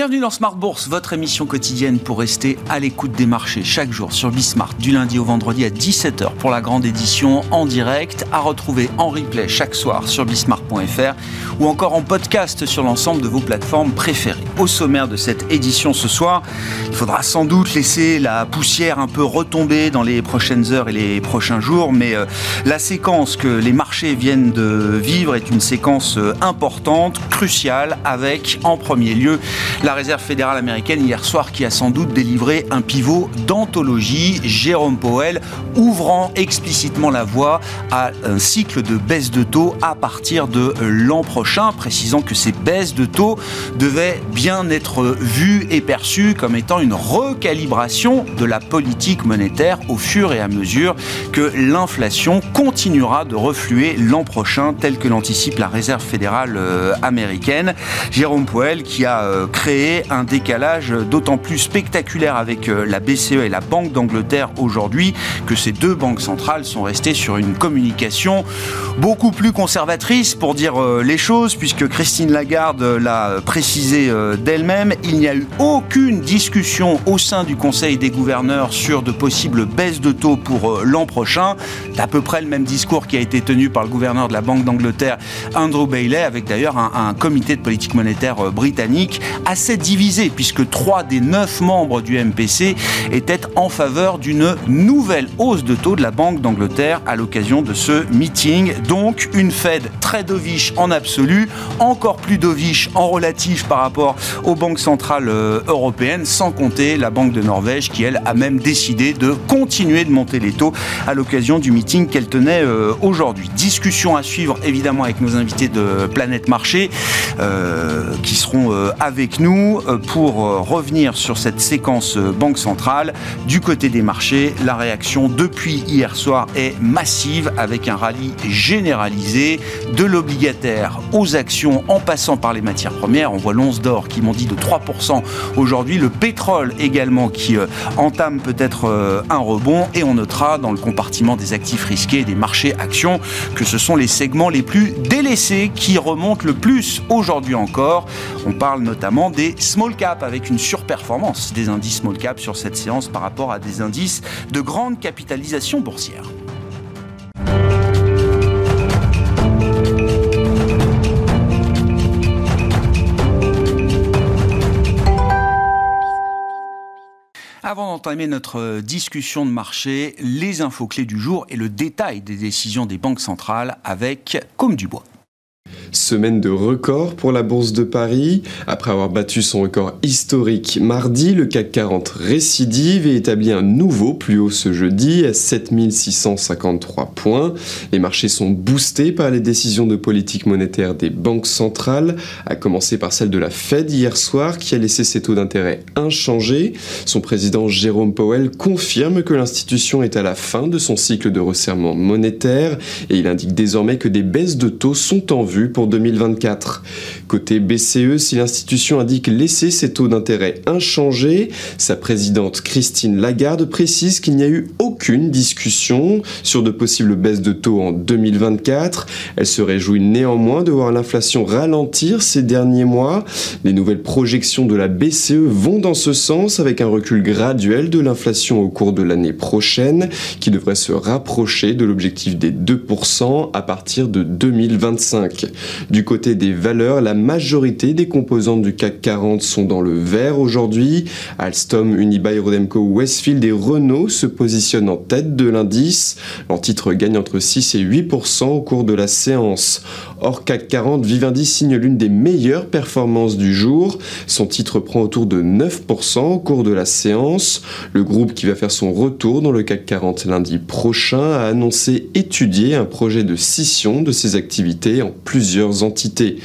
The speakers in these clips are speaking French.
Bienvenue dans Smart Bourse, votre émission quotidienne pour rester à l'écoute des marchés chaque jour sur Bismart, du lundi au vendredi à 17h pour la grande édition en direct, à retrouver en replay chaque soir sur bismart.fr ou encore en podcast sur l'ensemble de vos plateformes préférées. Au sommaire de cette édition ce soir, il faudra sans doute laisser la poussière un peu retomber dans les prochaines heures et les prochains jours, mais euh, la séquence que les marchés viennent de vivre est une séquence euh, importante, cruciale, avec en premier lieu la Réserve fédérale américaine hier soir qui a sans doute délivré un pivot d'anthologie, Jérôme Powell ouvrant explicitement la voie à un cycle de baisse de taux à partir de l'an prochain, précisant que ces baisses de taux devaient bien être vues et perçues comme étant une recalibration de la politique monétaire au fur et à mesure que l'inflation continuera de refluer l'an prochain tel que l'anticipe la Réserve fédérale euh, américaine. Jérôme Powell qui a euh, créé un décalage d'autant plus spectaculaire avec euh, la BCE et la Banque d'Angleterre aujourd'hui que ces deux banques centrales sont restées sur une communication beaucoup plus conservatrice pour dire euh, les choses, puisque Christine Lagarde l'a précisé euh, d'elle-même, il n'y a eu aucune discussion au sein du Conseil des gouverneurs sur de possibles baisses de taux pour l'an prochain. C'est à peu près le même discours qui a été tenu par le gouverneur de la Banque d'Angleterre, Andrew Bailey, avec d'ailleurs un, un comité de politique monétaire britannique assez divisé puisque trois des neuf membres du MPC étaient en faveur d'une nouvelle hausse de taux de la Banque d'Angleterre à l'occasion de ce meeting. Donc une Fed très dovish en absolu, encore plus dovish en relatif par rapport aux banques centrales euh, européennes, sans compter la Banque de Norvège qui, elle, a même décidé de continuer de monter les taux à l'occasion du meeting qu'elle tenait euh, aujourd'hui. Discussion à suivre évidemment avec nos invités de Planète Marché euh, qui seront avec nous euh, pour euh, revenir sur cette séquence euh, Banque centrale. Du côté des marchés, la réaction depuis hier soir est massive avec un rallye généralisé de l'obligataire aux actions en passant par les matières premières. On voit l'once d'or qui m'ont dit de 3% aujourd'hui, le pétrole également qui entame peut-être un rebond et on notera dans le compartiment des actifs risqués des marchés actions que ce sont les segments les plus délaissés qui remontent le plus aujourd'hui encore. On parle notamment des small cap avec une surperformance des indices small cap sur cette séance par rapport à des indices de grande capitalisation boursière. Avant d'entamer notre discussion de marché, les infos clés du jour et le détail des décisions des banques centrales avec Comme du Bois. Semaine de record pour la Bourse de Paris. Après avoir battu son record historique mardi, le CAC 40 récidive et établit un nouveau plus haut ce jeudi à 7653 points. Les marchés sont boostés par les décisions de politique monétaire des banques centrales, à commencer par celle de la Fed hier soir qui a laissé ses taux d'intérêt inchangés. Son président Jérôme Powell confirme que l'institution est à la fin de son cycle de resserrement monétaire et il indique désormais que des baisses de taux sont en vue pour 2024. Côté BCE, si l'institution indique laisser ses taux d'intérêt inchangés, sa présidente Christine Lagarde précise qu'il n'y a eu aucune discussion sur de possibles baisses de taux en 2024. Elle se réjouit néanmoins de voir l'inflation ralentir ces derniers mois. Les nouvelles projections de la BCE vont dans ce sens avec un recul graduel de l'inflation au cours de l'année prochaine qui devrait se rapprocher de l'objectif des 2% à partir de 2025. Du côté des valeurs, la majorité des composantes du CAC 40 sont dans le vert aujourd'hui. Alstom, Unibail, Rodemco, Westfield et Renault se positionnent en tête de l'indice. Leur titre gagne entre 6 et 8% au cours de la séance. Or, CAC 40, Vivendi signe l'une des meilleures performances du jour. Son titre prend autour de 9% au cours de la séance. Le groupe qui va faire son retour dans le CAC 40 lundi prochain a annoncé étudier un projet de scission de ses activités en plusieurs entités.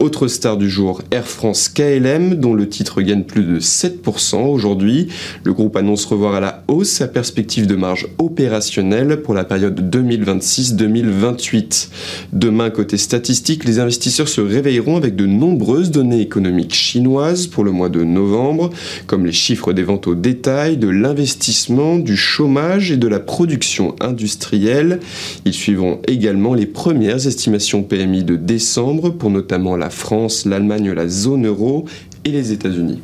Autre star du jour, Air France KLM, dont le titre gagne plus de 7% aujourd'hui. Le groupe annonce revoir à la hausse sa perspective de marge opérationnelle pour la période 2026-2028. Demain, côté statistique, les investisseurs se réveilleront avec de nombreuses données économiques chinoises pour le mois de novembre, comme les chiffres des ventes au détail, de l'investissement, du chômage et de la production industrielle. Ils suivront également les premières estimations PMI de décembre pour notamment la France, l'Allemagne, la zone euro et les États-Unis.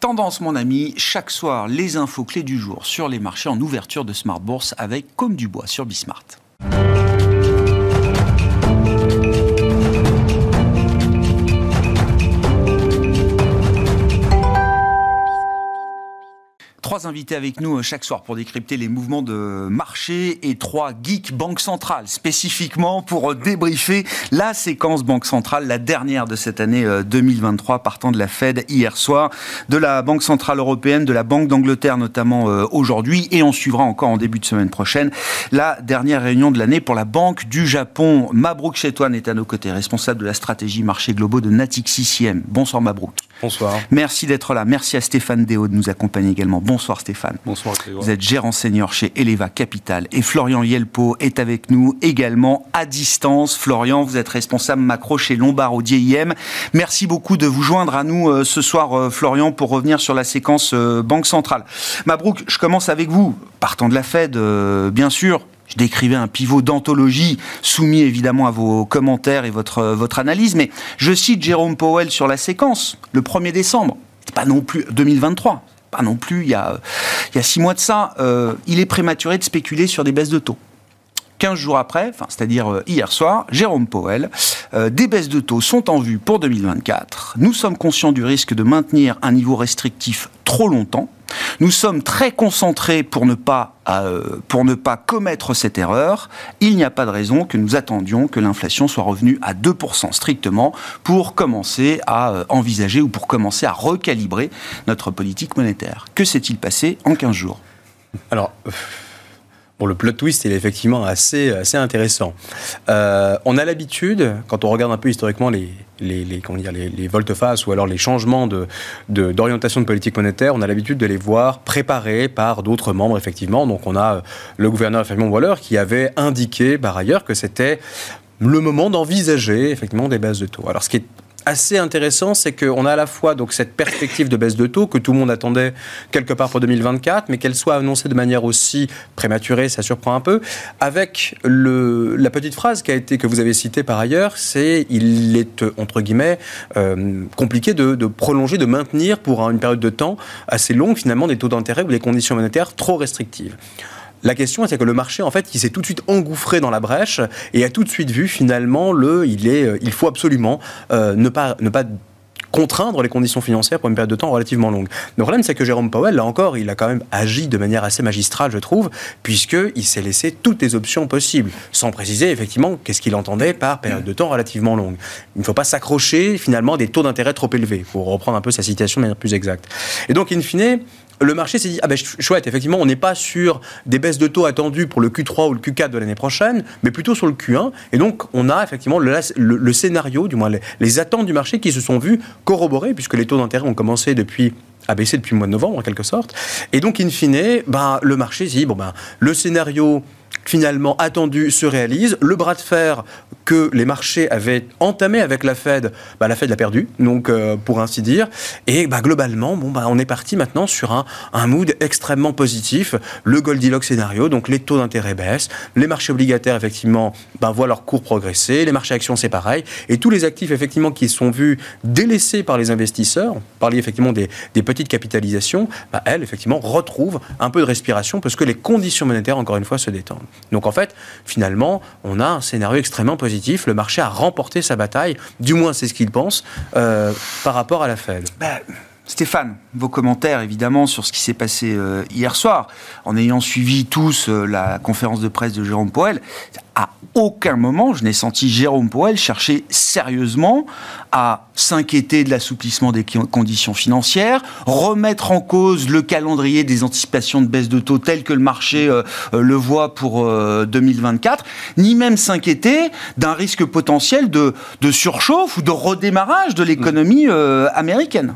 Tendance, mon ami, chaque soir, les infos clés du jour sur les marchés en ouverture de Smart Bourse avec Comme du Bois sur Bismart. Trois invités avec nous euh, chaque soir pour décrypter les mouvements de marché et trois geeks Banque Centrale spécifiquement pour euh, débriefer la séquence Banque Centrale, la dernière de cette année 2023 euh, partant de la Fed hier soir, de la Banque Centrale Européenne, de la Banque d'Angleterre notamment aujourd'hui et on suivra encore en début de semaine prochaine la dernière réunion de l'année pour la Banque du Japon. Mabrouk Chetouane est à nos côtés, responsable de la stratégie marché globaux de Natixi CCM. Bonsoir Mabrouk. Bonsoir. Merci d'être là. Merci à Stéphane Déo de nous accompagner également. Bonsoir Stéphane. Bonsoir Vous êtes gérant senior chez Eleva Capital. Et Florian Yelpo est avec nous également à distance. Florian, vous êtes responsable macro chez Lombard au DIM. Merci beaucoup de vous joindre à nous euh, ce soir, euh, Florian, pour revenir sur la séquence euh, Banque Centrale. Mabrouk, je commence avec vous. Partant de la Fed, bien sûr, je décrivais un pivot d'anthologie soumis évidemment à vos commentaires et votre, votre analyse, mais je cite Jérôme Powell sur la séquence, le 1er décembre, pas non plus 2023, pas non plus il y a, il y a six mois de ça, euh, il est prématuré de spéculer sur des baisses de taux. 15 jours après, c'est-à-dire euh, hier soir, Jérôme Powell, euh, des baisses de taux sont en vue pour 2024. Nous sommes conscients du risque de maintenir un niveau restrictif trop longtemps. Nous sommes très concentrés pour ne pas, euh, pour ne pas commettre cette erreur. Il n'y a pas de raison que nous attendions que l'inflation soit revenue à 2% strictement pour commencer à envisager ou pour commencer à recalibrer notre politique monétaire. Que s'est-il passé en 15 jours? Alors. Bon, le plot twist, est effectivement assez, assez intéressant. Euh, on a l'habitude, quand on regarde un peu historiquement les, les, les, comment dire, les, les volte-face ou alors les changements de, d'orientation de, politique monétaire, on a l'habitude de les voir préparés par d'autres membres, effectivement. Donc, on a euh, le gouverneur Fabien Waller qui avait indiqué par ailleurs que c'était le moment d'envisager effectivement des baisses de taux. Alors, ce qui est assez intéressant, c'est qu'on a à la fois donc cette perspective de baisse de taux que tout le monde attendait quelque part pour 2024, mais qu'elle soit annoncée de manière aussi prématurée, ça surprend un peu. Avec la petite phrase qui a été que vous avez citée par ailleurs, c'est il est entre guillemets euh, compliqué de, de, prolonger, de maintenir pour une période de temps assez longue finalement des taux d'intérêt ou des conditions monétaires trop restrictives. La question, c'est que le marché, en fait, il s'est tout de suite engouffré dans la brèche et a tout de suite vu finalement le, il est, euh, il faut absolument euh, ne pas, ne pas contraindre les conditions financières pour une période de temps relativement longue. Le problème, c'est que Jérôme Powell, là encore, il a quand même agi de manière assez magistrale, je trouve, puisqu'il s'est laissé toutes les options possibles, sans préciser effectivement qu'est-ce qu'il entendait par période de temps relativement longue. Il ne faut pas s'accrocher finalement à des taux d'intérêt trop élevés, pour reprendre un peu sa citation de manière plus exacte. Et donc, in fine, le marché s'est dit, ah ben chouette, effectivement, on n'est pas sur des baisses de taux attendues pour le Q3 ou le Q4 de l'année prochaine, mais plutôt sur le Q1. Et donc, on a effectivement le, scénario, du moins les, attentes du marché qui se sont vues corroborées, puisque les taux d'intérêt ont commencé depuis à baisser depuis le mois de novembre en quelque sorte. Et donc, in fine, ben, le marché dit, bon ben, le scénario finalement attendu se réalise. Le bras de fer que les marchés avaient entamé avec la Fed, bah, la Fed l'a perdu, donc euh, pour ainsi dire. Et bah, globalement, bon, bah, on est parti maintenant sur un, mood extrêmement positif. Le Goldilocks scénario, donc les taux d'intérêt baissent, les marchés obligataires effectivement bah, voient leur cours progresser, les marchés actions c'est pareil, et tous les actifs effectivement qui sont vus délaissés par les investisseurs, parler effectivement des, des petites capitalisations, bah, elles effectivement retrouvent un peu de respiration parce que les conditions monétaires encore une fois se détendent. Donc en fait, finalement, on a un scénario extrêmement positif. Le marché a remporté sa bataille, du moins c'est ce qu'il pense, euh, par rapport à la Fed. Bah, Stéphane, vos commentaires évidemment sur ce qui s'est passé euh, hier soir, en ayant suivi tous euh, la conférence de presse de Jérôme Poel, à aucun moment je n'ai senti Jérôme Poel chercher sérieusement à s'inquiéter de l'assouplissement des conditions financières, remettre en cause le calendrier des anticipations de baisse de taux tel que le marché euh, le voit pour 2024, ni même s'inquiéter d'un risque potentiel de, de, surchauffe ou de redémarrage de l'économie américaine.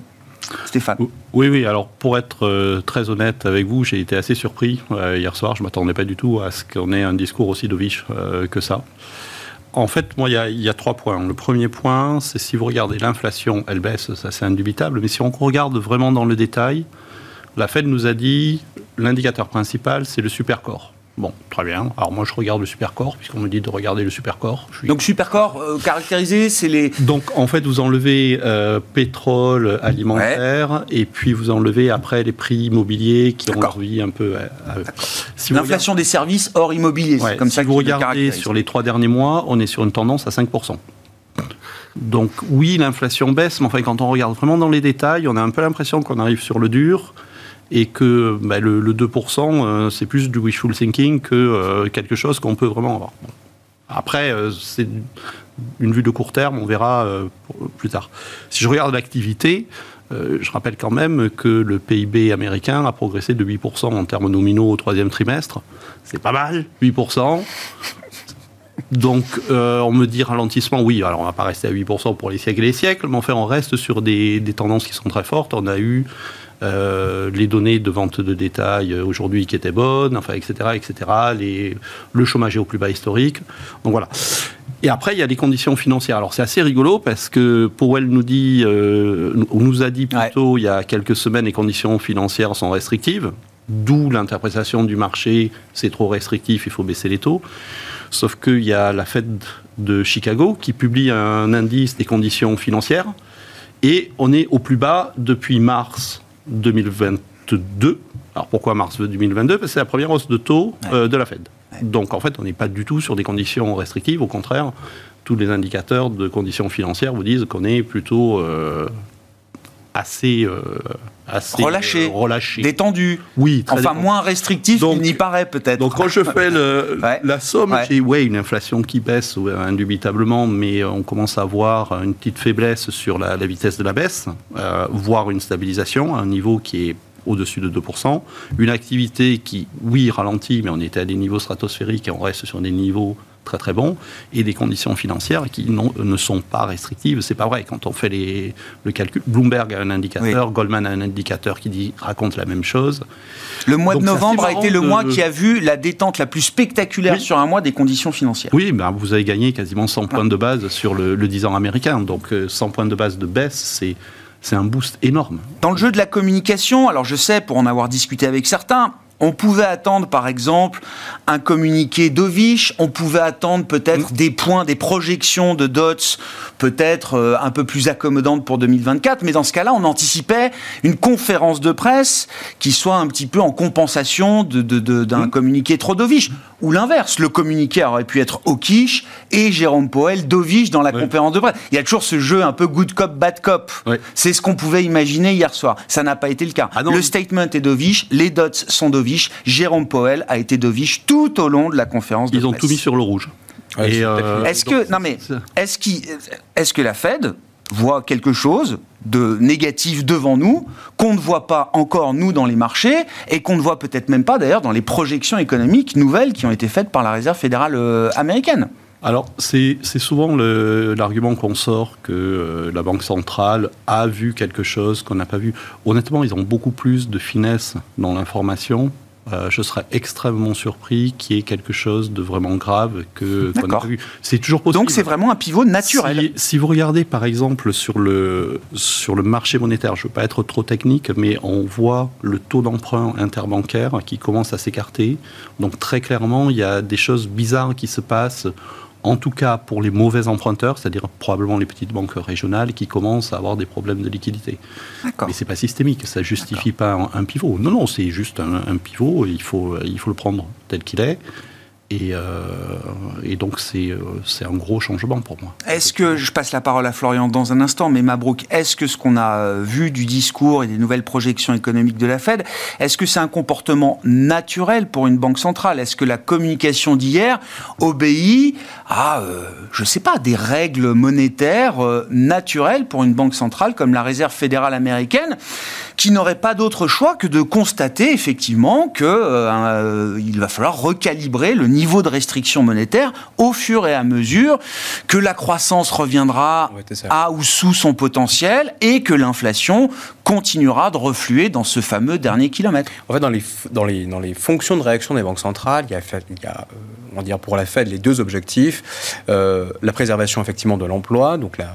Stéphane. Oui, oui. Alors, pour être euh, très honnête avec vous, j'ai été assez surpris euh, hier soir. Je ne m'attendais pas du tout à ce qu'on ait un discours aussi dovish euh, que ça. En fait, moi, il y, a trois points. Le premier point, c'est si vous regardez l'inflation, elle baisse, ça c'est indubitable. Mais si on regarde vraiment dans le détail, la Fed nous a dit l'indicateur principal, c'est le supercore. Bon, très bien. Alors moi, je regarde le supercore, puisqu'on me dit de regarder le supercore. Suis... Donc supercore, euh, caractérisé, c'est les... Donc en fait, vous enlevez euh, pétrole, alimentaire, et puis vous enlevez après les prix immobiliers qui ont envie un peu... Euh, si L'inflation des services hors immobilier, c'est comme si ça que vous regardez sur les trois derniers mois, on est sur une tendance à 5%. Donc oui, l'inflation baisse, mais enfin quand on regarde vraiment dans les détails, on a un peu l'impression qu'on arrive sur le dur et que bah, le, 2%, euh, c'est plus du wishful thinking que euh, quelque chose qu'on peut vraiment avoir. Après, euh, c'est une vue de court terme, on verra plus tard. Si je regarde l'activité, je rappelle quand même que le PIB américain a progressé de 8% en termes nominaux au troisième trimestre. C'est pas mal, 8%. Donc, on me dit ralentissement, oui, alors on va pas rester à 8% pour les siècles et les siècles, mais enfin, on reste sur des, des tendances qui sont très fortes. On a eu euh, les données de vente de détail euh, aujourd'hui qui étaient bonnes, enfin, etc., etc. Les, le chômage est au plus bas historique. Donc voilà. Et après, il y a les conditions financières. Alors c'est assez rigolo parce que Powell nous dit, euh, nous a dit plutôt il y a quelques semaines, les conditions financières sont restrictives. D'où l'interprétation du marché, c'est trop restrictif, il faut baisser les taux. Sauf qu'il y a la Fed de Chicago qui publie un indice des conditions financières et on est au plus bas depuis mars 2022. Alors pourquoi mars 2022 Parce que c'est la première hausse de taux euh, de la Fed. Donc en fait, on n'est pas du tout sur des conditions restrictives. Au contraire, tous les indicateurs de conditions financières vous disent qu'on est plutôt euh, assez, euh, assez relâché, relâché, détendu. Oui, enfin moins restrictif qu'il n'y paraît peut-être. Donc quand je fais la somme, j'ai ouais une inflation qui baisse indubitablement, mais on commence à voir une petite faiblesse sur la, vitesse de la baisse, euh, voire une stabilisation à un niveau qui est au-dessus de 2%. Une activité qui, oui, ralentit, mais on était à des niveaux stratosphériques et on reste sur des niveaux très très bon, et des conditions financières qui ne sont pas restrictives. C'est pas vrai. Quand on fait les, le calcul, Bloomberg a un indicateur, Goldman a un indicateur qui dit, raconte la même chose. Le mois de novembre a été le mois qui a vu la détente la plus spectaculaire sur un mois des conditions financières. Oui, ben vous avez gagné quasiment 100 points de base sur le, le 10 ans américain. Donc 100 euh, points de base de baisse, c'est c'est un boost énorme. Dans le jeu de la communication, alors je sais, pour en avoir discuté avec certains, on pouvait attendre, par exemple, un communiqué d'Ovich, on pouvait attendre peut-être mm. des points, des projections de DOTS, peut-être euh, un peu plus accommodantes pour 2024, mais dans ce cas-là, on anticipait une conférence de presse qui soit un petit peu en compensation d'un mm. communiqué trop d'Ovich. Ou l'inverse, le communiqué aurait pu être Okish et Jérôme Poel d'Ovich dans la conférence de presse. Il y a toujours ce jeu un peu good cop, bad cop. C'est ce qu'on pouvait imaginer hier soir. Ça n'a pas été le cas. Ah le statement est d'Ovich, les dots sont d'Ovich, Jérôme Poel a été d'Ovich tout au long de la conférence de presse. Ils ont tout mis sur le rouge. Euh, est-ce que, non mais, est-ce est que la Fed voit quelque chose de négatif devant nous, qu'on ne voit pas encore nous dans les marchés, et qu'on ne voit peut-être même pas d'ailleurs dans les projections économiques nouvelles qui ont été faites par la Réserve fédérale euh, américaine? Alors, c'est souvent l'argument qu'on sort que euh, la Banque centrale a vu quelque chose qu'on n'a pas vu. Honnêtement, ils ont beaucoup plus de finesse dans l'information euh, je serais extrêmement surpris qu'il y ait quelque chose de vraiment grave que qu'on n'a pas vu. C'est toujours possible. Donc c'est vraiment un pivot naturel. Si, vous regardez par exemple sur le sur le marché monétaire, je ne veux pas être trop technique, mais on voit le taux d'emprunt interbancaire qui commence à s'écarter. Donc très clairement, il y a des choses bizarres qui se passent en tout cas pour les mauvais emprunteurs, c'est-à-dire probablement les petites banques régionales qui commencent à avoir des problèmes de liquidité. Mais ce n'est pas systémique, ça ne justifie pas un, pivot. Non, non, c'est juste un, un, pivot, il faut, il faut le prendre tel qu'il est. Euh, et, donc, euh, c'est un gros changement pour moi. Est-ce que, je passe la parole à Florian dans un instant, mais Mabrouk, est-ce que ce qu'on a vu du discours et des nouvelles projections économiques de la Fed, est-ce que c'est un comportement naturel pour une banque centrale? Est-ce que la communication d'hier obéit à, euh, je ne sais pas, des règles monétaires naturelles pour une banque centrale comme la Réserve fédérale américaine? Qui n'aurait pas d'autre choix que de constater effectivement qu'il euh, va falloir recalibrer le niveau de restriction monétaire au fur et à mesure que la croissance reviendra à ou sous son potentiel et que l'inflation continuera de refluer dans ce fameux dernier kilomètre. En fait, dans les, dans les, dans les fonctions de réaction des banques centrales, il y a, il y a euh, on va dire pour la Fed les deux objectifs euh, la préservation effectivement de l'emploi, donc la,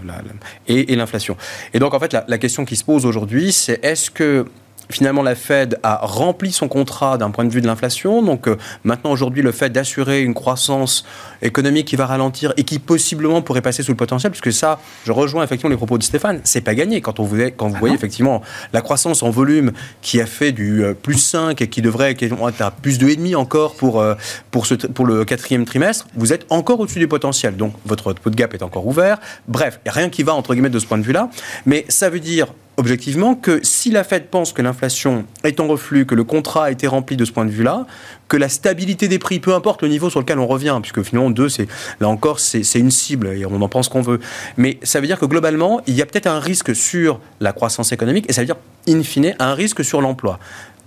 et, l'inflation. Et donc en fait, la, la question qui se pose aujourd'hui, c'est est-ce que finalement la Fed a rempli son contrat d'un point de vue de l'inflation. Donc euh, maintenant aujourd'hui le fait d'assurer une croissance économique qui va ralentir et qui possiblement pourrait passer sous le potentiel, puisque ça, je rejoins effectivement les propos de Stéphane, c'est pas gagné quand on vous, quand vous ah voyez effectivement la croissance en volume qui a fait du euh, plus 5 et qui devrait être à plus de 2,5 encore pour, euh, pour, ce, pour le quatrième trimestre, vous êtes encore au-dessus du potentiel. Donc votre pot de gap est encore ouvert. Bref, rien qui va entre guillemets de ce point de vue-là. Mais ça veut dire objectivement que si la Fed pense que l'inflation est en reflux, que le contrat a été rempli de ce point de vue-là, que la stabilité des prix, peu importe le niveau sur lequel on revient, puisque finalement deux, c'est là encore c'est une cible et on en pense qu'on veut, mais ça veut dire que globalement il y a peut-être un risque sur la croissance économique et ça veut dire in fine un risque sur l'emploi.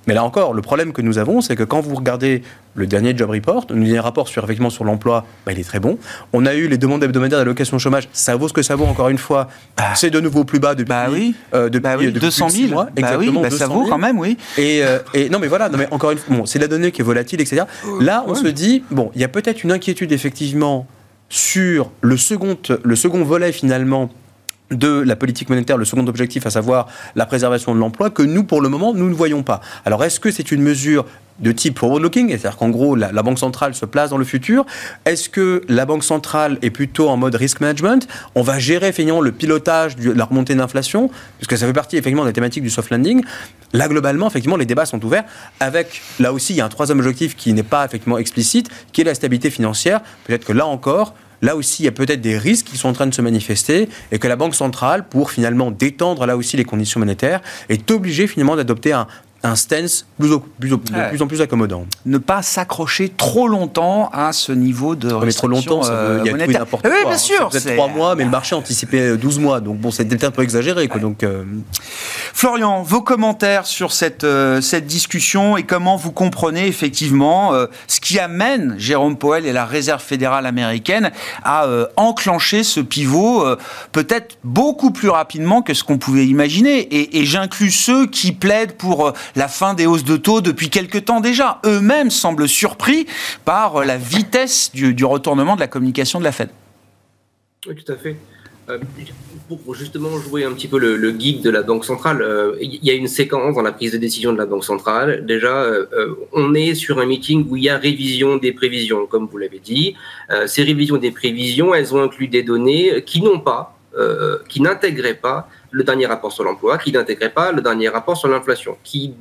Mais là encore, le problème que nous avons, c'est que quand vous regardez le dernier job report, le dernier rapport sur, effectivement, sur l'emploi, bah, il est très bon. On a eu les demandes hebdomadaires d'allocation chômage, ça vaut ce que ça vaut, encore une fois. Ah. C'est de nouveau plus bas depuis, bah oui. Euh, depuis, bah oui. 200 000. Mois. Exactement, bah ça vaut quand même, oui. Et, euh, et, non, mais voilà, non, mais encore une fois, bon, c'est la donnée qui est volatile, etc. Là, on se dit, bon, il y a peut-être une inquiétude, effectivement, sur le second, le second volet, finalement, de la politique monétaire, le second objectif, à savoir la préservation de l'emploi, que nous, pour le moment, nous ne voyons pas. Alors, est-ce que c'est une mesure de type forward-looking, c'est-à-dire qu'en gros, la, Banque centrale se place dans le futur? Est-ce que la Banque centrale est plutôt en mode risk management? On va gérer finalement le pilotage de la remontée d'inflation, puisque ça fait partie effectivement des thématiques du soft landing. Là, globalement, effectivement, les débats sont ouverts avec, là aussi, il y a un troisième objectif qui n'est pas effectivement explicite, qui est la stabilité financière. Peut-être que là encore, là aussi, il y a peut-être des risques qui sont en train de se manifester et que la Banque centrale, pour finalement détendre là aussi les conditions monétaires, est obligée finalement d'adopter un, un stance plus, de plus en plus accommodant. Ne pas s'accrocher trop longtemps à ce niveau de restriction trop longtemps, ça veut, il y a. Tout oui, bien hein. sûr. C'est 3 mois, mais le marché anticipait 12 mois. Donc bon, c'était un peu exagéré. Quoi, donc, euh, Florian, vos commentaires sur cette, euh, cette discussion et comment vous comprenez effectivement euh, ce qui amène Jérôme Powell et la Réserve fédérale américaine à enclencher ce pivot peut-être beaucoup plus rapidement que ce qu'on pouvait imaginer. Et, et j'inclus ceux qui plaident pour la fin des hausses de taux depuis quelque temps déjà. Eux-mêmes semblent surpris par la vitesse du, retournement de la communication de la Fed. Oui, tout à fait. Euh, pour justement jouer un petit peu le, guide de la Banque centrale, euh, il y a une séquence dans la prise de décision de la Banque centrale. Déjà, euh, on est sur un meeting où il y a révision des prévisions, comme vous l'avez dit. ces révisions des prévisions, elles ont inclus des données qui n'ont pas, qui n'intégraient pas le dernier rapport sur l'emploi, qui n'intégrait pas le dernier rapport sur l'inflation, qui,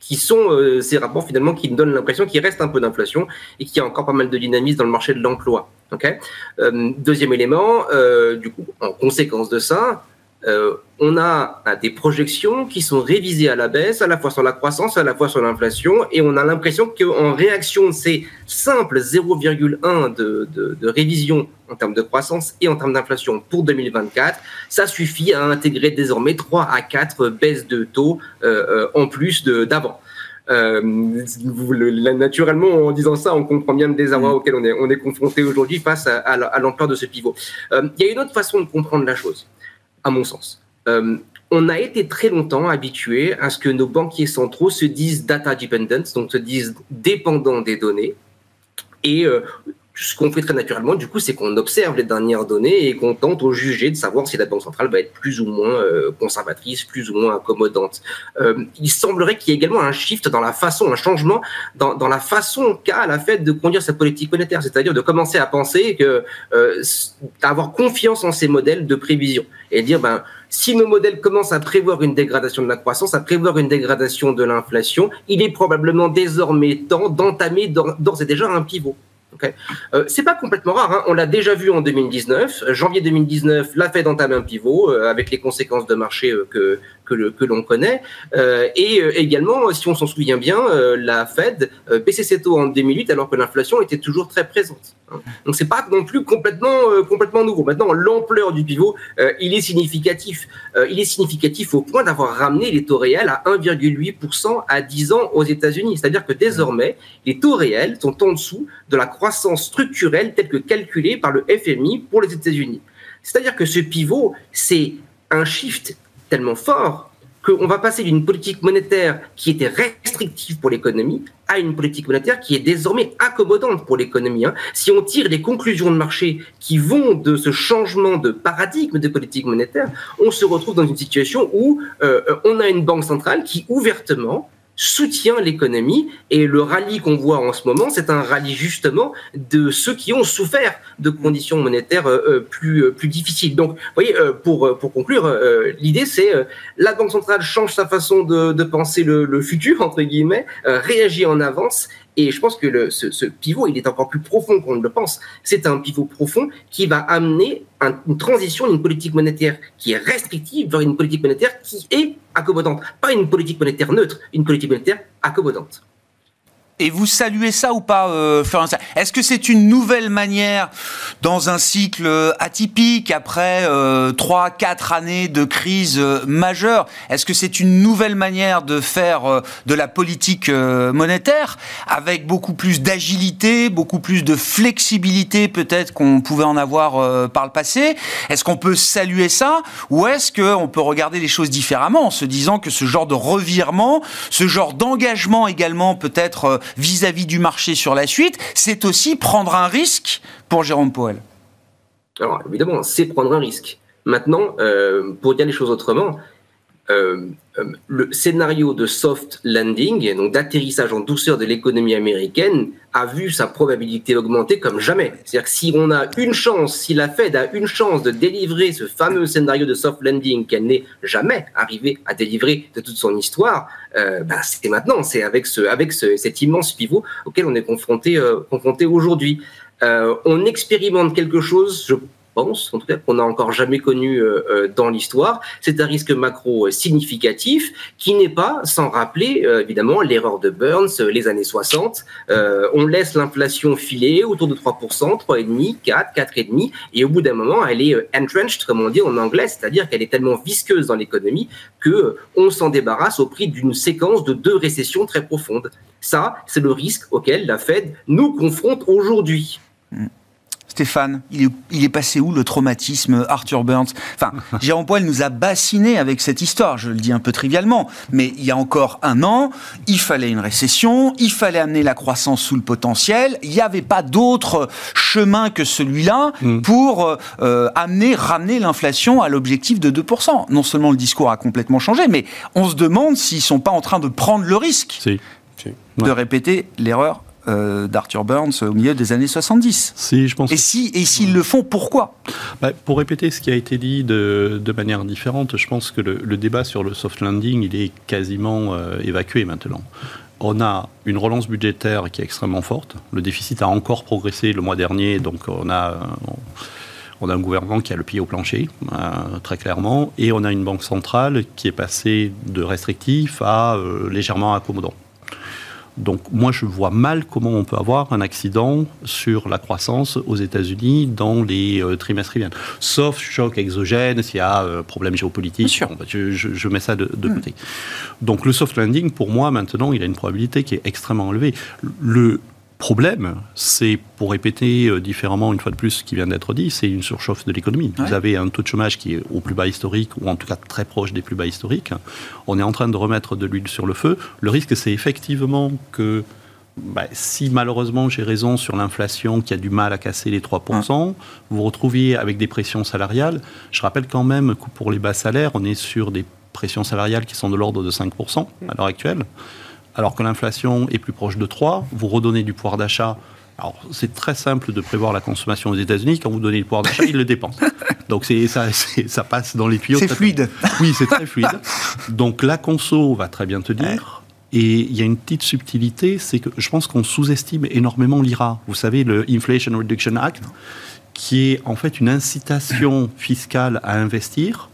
qui sont euh, ces rapports finalement qui donnent l'impression qu'il reste un peu d'inflation et qu'il y a encore pas mal de dynamisme dans le marché de l'emploi. Euh, deuxième élément, euh, du coup, en conséquence de ça, euh, on a des projections qui sont révisées à la baisse, à la fois sur la croissance, à la fois sur l'inflation, et on a l'impression qu'en réaction de ces simples 0,1 de, de, révision en termes de croissance et en termes d'inflation pour 2024, ça suffit à intégrer désormais 3 à 4 baisses de taux euh, euh, en plus d'avant. naturellement, en disant ça, on comprend bien le désarroi mm. auquel on est, on est confronté aujourd'hui face à, à l'ampleur de ce pivot. Il y a une autre façon de comprendre la chose à mon sens. Euh, on a été très longtemps habitué à ce que nos banquiers centraux se disent data dependent, donc se disent dépendants des données. Et euh, ce qu'on fait très naturellement, du coup, c'est qu'on observe les dernières données et qu'on tente au juger de savoir si la Banque centrale va être plus ou moins euh, conservatrice, plus ou moins accommodante. Euh, il semblerait qu'il y ait également un shift dans la façon, un changement dans, la façon qu'a la Fed de conduire sa politique monétaire, c'est-à-dire de commencer à penser que euh, avoir confiance en ces modèles de prévision et dire ben si nos modèles commencent à prévoir une dégradation de la croissance, à prévoir une dégradation de l'inflation, il est probablement désormais temps d'entamer d'ores et déjà un pivot. Okay. Euh, c'est pas complètement rare, hein. on l'a déjà vu en 2019. Janvier 2019, la Fed entame un pivot euh, avec les conséquences de marché euh, que, que l'on connaît. Euh, et euh, également, si on s'en souvient bien, euh, la Fed baissait ses taux en 2008 alors que l'inflation était toujours très présente. Hein. Donc c'est pas non plus complètement complètement nouveau. Maintenant, l'ampleur du pivot, il est significatif. il est significatif au point d'avoir ramené les taux réels à 1,8% à 10 ans aux États-Unis. C'est-à-dire que désormais, les taux réels sont en dessous de la croissance structurelle telle que calculée par le FMI pour les États-Unis. C'est-à-dire que ce pivot, c'est un shift tellement fort qu'on va passer d'une politique monétaire qui était restrictive pour l'économie à une politique monétaire qui est désormais accommodante pour l'économie. Hein. Si on tire les conclusions de marché qui vont de ce changement de paradigme de politique monétaire, on se retrouve dans une situation où euh, on a une banque centrale qui ouvertement soutient l'économie et le rallye qu'on voit en ce moment, c'est un rallye justement de ceux qui ont souffert de conditions monétaires euh, euh, plus, euh, plus difficiles. Donc, vous voyez, pour, pour conclure, l'idée c'est la Banque centrale change sa façon de, penser le, le, futur, entre guillemets, réagit en avance et je pense que le, ce, pivot, il est encore plus profond qu'on ne le pense. C'est un pivot profond qui va amener un, une transition d'une politique monétaire qui est restrictive vers une politique monétaire qui est accommodante. Pas une politique monétaire neutre, une politique monétaire accommodante. Et vous saluez ça ou pas, euh, Est-ce que c'est une nouvelle manière, dans un cycle euh, atypique, après euh, trois, quatre années de crise euh, majeure, est-ce que c'est une nouvelle manière de faire de la politique monétaire, avec beaucoup plus d'agilité, beaucoup plus de flexibilité peut-être qu'on pouvait en avoir par le passé? Est-ce qu'on peut saluer ça? Ou est-ce qu'on peut regarder les choses différemment, en se disant que ce genre de revirement, ce genre d'engagement également peut-être vis-à-vis du marché sur la suite, c'est aussi prendre un risque pour Jérôme Powell. Alors évidemment, c'est prendre un risque. Maintenant, euh, pour dire les choses autrement, euh, euh, le scénario de soft landing, donc d'atterrissage en douceur de l'économie américaine, a vu sa probabilité augmenter comme jamais. C'est-à-dire que si on a une chance, si la Fed a une chance de délivrer ce fameux scénario de soft landing qu'elle n'est jamais arrivée à délivrer de toute son histoire, euh, bah, c'est maintenant, c'est avec, ce, avec ce, cet immense pivot auquel on est confronté, euh, confronté aujourd'hui. Euh, on expérimente quelque chose, je pense, en tout cas qu'on n'a encore jamais connu euh, euh, dans l'histoire. C'est un risque macro euh, significatif qui n'est pas sans rappeler évidemment l'erreur de Burns les années 60. on laisse l'inflation filer autour de 3%, 3,5, 4, 4,5% et au bout d'un moment elle est entrenched comme on dit en anglais, c'est-à-dire qu'elle est tellement visqueuse dans l'économie que on s'en débarrasse au prix d'une séquence de deux récessions très profondes. Ça, c'est le risque auquel la Fed nous confronte aujourd'hui. Mm. Stéphane, il est, passé où le traumatisme Arthur Burns? Enfin, Jérôme Poel nous a bassiné avec cette histoire, je le dis un peu trivialement, mais il y a encore un an, il fallait une récession, il fallait amener la croissance sous le potentiel, il n'y avait pas d'autre chemin que celui-là mm. pour euh, euh, amener, ramener l'inflation à l'objectif de 2%. Non seulement le discours a complètement changé, mais on se demande s'ils ne sont pas en train de prendre le risque de répéter l'erreur euh, d'Arthur Burns au milieu des années 70. Si, je pense. Et si et s'ils le font, pourquoi? Bah, Pour répéter ce qui a été dit de, de manière différente, je pense que le, débat sur le soft landing, il est quasiment euh, évacué maintenant. On a une relance budgétaire qui est extrêmement forte. Le déficit a encore progressé le mois dernier, donc on a. On a un gouvernement qui a le pied au plancher, euh, très clairement, et on a une banque centrale qui est passée de restrictif à légèrement accommodant. Donc moi, je vois mal comment on peut avoir un accident sur la croissance aux États-Unis dans les euh, trimestres qui viennent. Sauf choc exogène, s'il y a euh, problème géopolitique. Bah, je, mets ça de, hmm. côté. Donc le soft landing, pour moi, maintenant, il a une probabilité qui est extrêmement élevée. Le, problème, c'est, pour répéter euh, différemment une fois de plus ce qui vient d'être dit, c'est une surchauffe de l'économie. Vous avez un taux de chômage qui est au plus bas historique, ou en tout cas très proche des plus bas historiques. On est en train de remettre de l'huile sur le feu. Le risque, c'est effectivement que bah, si malheureusement j'ai raison sur l'inflation qui a du mal à casser les 3%, vous vous retrouviez avec des pressions salariales. Je rappelle quand même que pour les bas salaires, on est sur des pressions salariales qui sont de l'ordre de 5% à l'heure actuelle alors que l'inflation est plus proche de 3, vous redonnez du pouvoir d'achat. Alors, c'est très simple de prévoir la consommation aux États-Unis. Quand vous donnez le pouvoir d'achat, ils le dépensent. Donc, c'est, ça, ça passe dans les tuyaux. C'est fluide. Oui, c'est très fluide. Donc, la conso va très bien tenir. Et il y a une petite subtilité, c'est que je pense qu'on sous-estime énormément l'IRA. Vous savez, le Inflation Reduction Act, qui est en fait une incitation fiscale à investir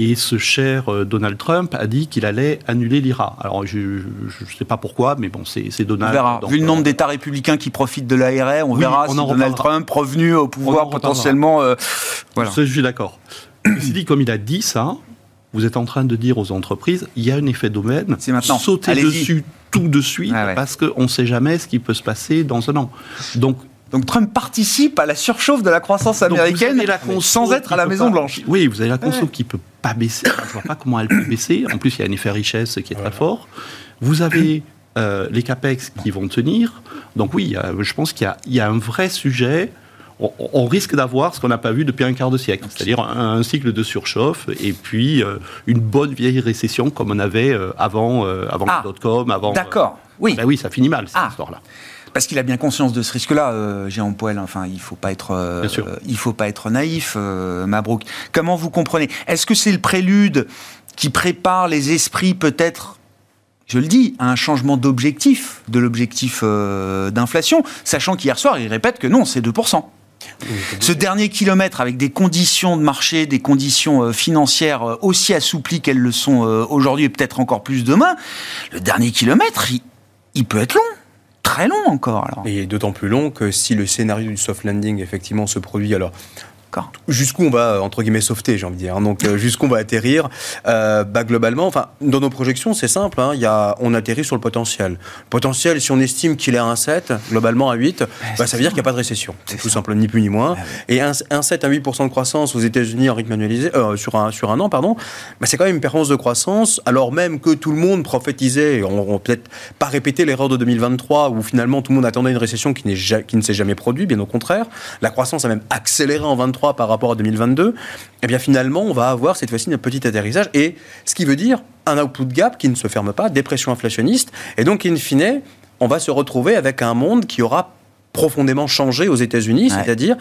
et ce cher euh, Donald Trump a dit qu'il allait annuler l'IRA. Alors, je ne sais pas pourquoi, mais bon, c'est Donald. On verra. Vu le nombre euh, d'États républicains qui profitent de l'ARR, on verra si Donald Trump, revenu au pouvoir potentiellement. Euh, voilà. je suis d'accord. Dit, comme il a dit ça, vous êtes en train de dire aux entreprises, il y a un effet domaine. C'est maintenant. Sautez dessus tout de suite, parce qu'on ne sait jamais ce qui peut se passer dans un an. Donc, Donc Trump participe à la surchauffe de la croissance américaine sans être à la Maison Blanche. Oui, vous avez la conso qui peut pas baisser. Je ne vois pas comment elle peut baisser. En plus, il y a un effet richesse qui est très fort. Vous avez euh, les capex qui vont tenir. Donc oui, je pense qu'il y, a un vrai sujet. On, risque d'avoir ce qu'on n'a pas vu depuis un quart de siècle, c'est-à-dire un, cycle de surchauffe et puis euh, une bonne vieille récession comme on avait euh, avant, avant ah, le dot-com, avant. D'accord. Oui. Ben oui, ça finit mal cette ah. histoire-là. Parce qu'il a bien conscience de ce risque-là, euh, Poel. Enfin, il faut pas être, euh, il faut pas être naïf, euh, Mabrouk. Comment vous comprenez? Est-ce que c'est le prélude qui prépare les esprits peut-être je le dis, à un changement d'objectif, de l'objectif d'inflation, sachant qu'hier soir, il répète que non, c'est 2%. Ce dernier kilomètre, avec des conditions de marché, des conditions financières aussi assouplies qu'elles le sont aujourd'hui et peut-être encore plus demain, le dernier kilomètre, il peut être long très long encore. Et d'autant plus long que si le scénario du soft landing effectivement se produit, alors Jusqu'où on va, entre guillemets, sauveter, j'ai envie de dire. Hein. Donc, euh, jusqu'où on va atterrir euh, bah, Globalement, enfin, dans nos projections, c'est simple. Hein. y a, on atterrit sur le potentiel. Le potentiel, si on estime qu'il est à 1,7, globalement à 8, bah, ça veut dire qu'il n'y a pas de récession. C'est tout simple, ni plus ni moins. Et 1,7 à 8% de croissance aux États-Unis en rythme annualisé, euh, sur, un, sur un an, pardon, bah, c'est quand même une performance de croissance, alors même que tout le monde prophétisait, on, on peut-être pas répéter l'erreur de 2023, où finalement tout le monde attendait une récession qui, qui ne s'est jamais produite, bien au contraire. La croissance a même accéléré en 23 par rapport à 2022, eh bien finalement, on va avoir cette fois-ci un petit atterrissage, et ce qui veut dire un output gap qui ne se ferme pas, dépression inflationniste, et donc in fine, on va se retrouver avec un monde qui aura profondément changé aux États-Unis, c'est-à-dire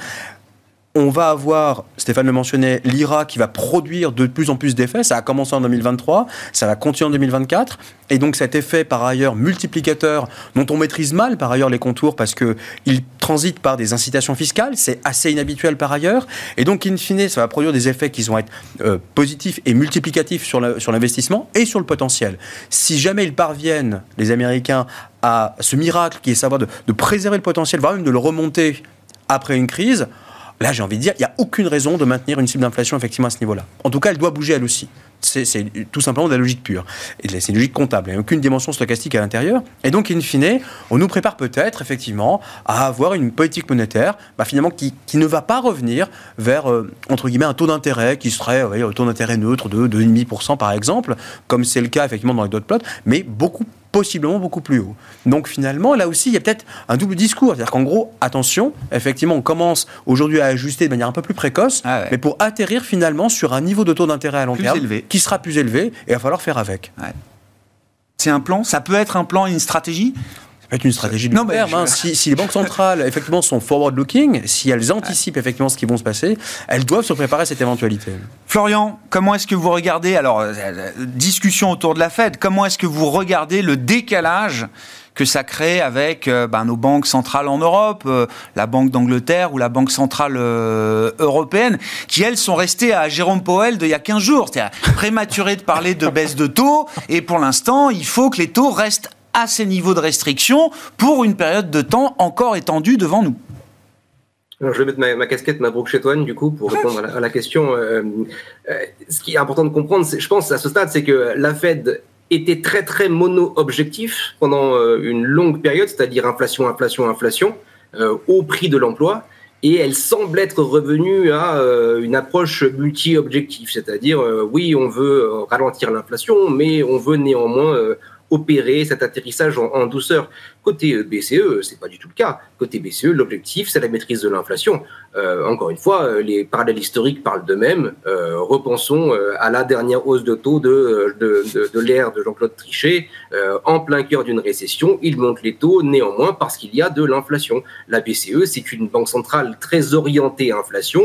on va avoir, Stéphane le mentionnait, l'IRA qui va produire de plus en plus d'effets. Ça a commencé en 2023, ça va continuer en 2024. Et donc cet effet, par ailleurs, multiplicateur, dont on maîtrise mal, par ailleurs, les contours, parce qu'il transite par des incitations fiscales, c'est assez inhabituel par ailleurs. Et donc, in fine, ça va produire des effets qui vont être euh, positifs et multiplicatifs sur l'investissement et sur le potentiel. Si jamais ils parviennent, les Américains, à ce miracle qui est savoir de, de préserver le potentiel, voire même de le remonter après une crise, Là, j'ai envie de dire, il n'y a aucune raison de maintenir une cible d'inflation effectivement à ce niveau-là. En tout cas, elle doit bouger elle aussi. C'est tout simplement de la logique pure. C'est une logique comptable. Il n'y a aucune dimension stochastique à l'intérieur. Et donc, in fine, on nous prépare peut-être effectivement à avoir une politique monétaire bah, finalement qui, ne va pas revenir vers, euh, entre guillemets, un taux d'intérêt qui serait un taux d'intérêt neutre de 2,5% par exemple, comme c'est le cas effectivement dans les dot plots, mais beaucoup possiblement beaucoup plus haut. Donc finalement, là aussi, il y a peut-être un double discours. C'est-à-dire qu'en gros, attention, effectivement, on commence aujourd'hui à ajuster de manière un peu plus précoce, ah mais pour atterrir finalement sur un niveau de taux d'intérêt à long terme qui sera plus élevé, et il va falloir faire avec. C'est un plan Ça peut être un plan, une stratégie? Être une stratégie de long terme. Hein. Si, les banques centrales, effectivement, sont forward-looking, si elles anticipent effectivement ce qui va se passer, elles doivent se préparer à cette éventualité. Florian, comment est-ce que vous regardez, alors, euh, euh, discussion autour de la Fed, comment est-ce que vous regardez le décalage que ça crée avec euh, ben, nos banques centrales en Europe, la Banque d'Angleterre ou la Banque centrale européenne, qui elles sont restées à Jérôme Powell d'il y a 15 jours. C'est-à-dire prématuré de parler de baisse de taux, et pour l'instant, il faut que les taux restent à ces niveaux de restriction pour une période de temps encore étendue devant nous. Alors, je vais mettre ma, casquette, ma broque du coup, pour répondre à la, question. Euh, euh, ce qui est important de comprendre, je pense, à ce stade, c'est que la Fed était très, très mono-objectif pendant euh, une longue période, c'est-à-dire inflation, inflation, inflation, au prix de l'emploi. Et elle semble être revenue à une approche multi-objectif, c'est-à-dire, oui, on veut ralentir l'inflation, mais on veut néanmoins opérer cet atterrissage en, douceur. Côté euh, BCE, c'est pas du tout le cas. Côté BCE, l'objectif, c'est la maîtrise de l'inflation. Euh, encore une fois, euh, les parallèles historiques parlent d'eux-mêmes. repensons à la dernière hausse de taux de, de, de, l'ère de Jean-Claude Trichet. en plein cœur d'une récession, il monte les taux néanmoins parce qu'il y a de l'inflation. La BCE, c'est une banque centrale très orientée à inflation,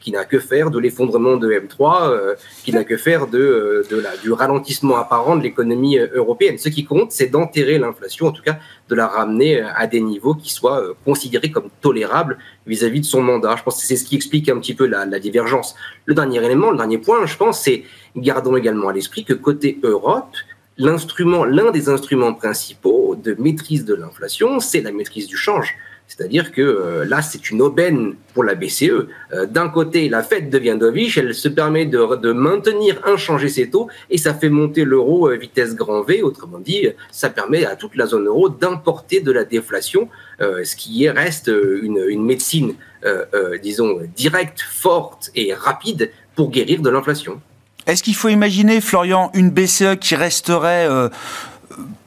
qui n'a que faire de l'effondrement de M3, qui n'a que faire de la, du ralentissement apparent de l'économie européenne. Ce qui compte, c'est d'enterrer l'inflation, en tout cas de la ramener à des niveaux qui soient euh, considérés comme tolérables vis-à-vis de son mandat. Je pense que c'est ce qui explique un petit peu la, divergence. Le dernier élément, le dernier point, je pense, c'est gardons également à l'esprit que côté Europe, l'instrument, l'un des instruments principaux de maîtrise de l'inflation, c'est la maîtrise du change. C'est-à-dire que euh, là, c'est une aubaine pour la BCE. Euh, d'un côté, la Fed devient dovish, elle se permet de, de, maintenir inchangé ses taux et ça fait monter l'euro euh, vitesse grand V. Autrement dit, ça permet à toute la zone euro d'importer de la déflation, ce qui reste une, une médecine, disons, directe, forte et rapide pour guérir de l'inflation. Est-ce qu'il faut imaginer, Florian, une BCE qui resterait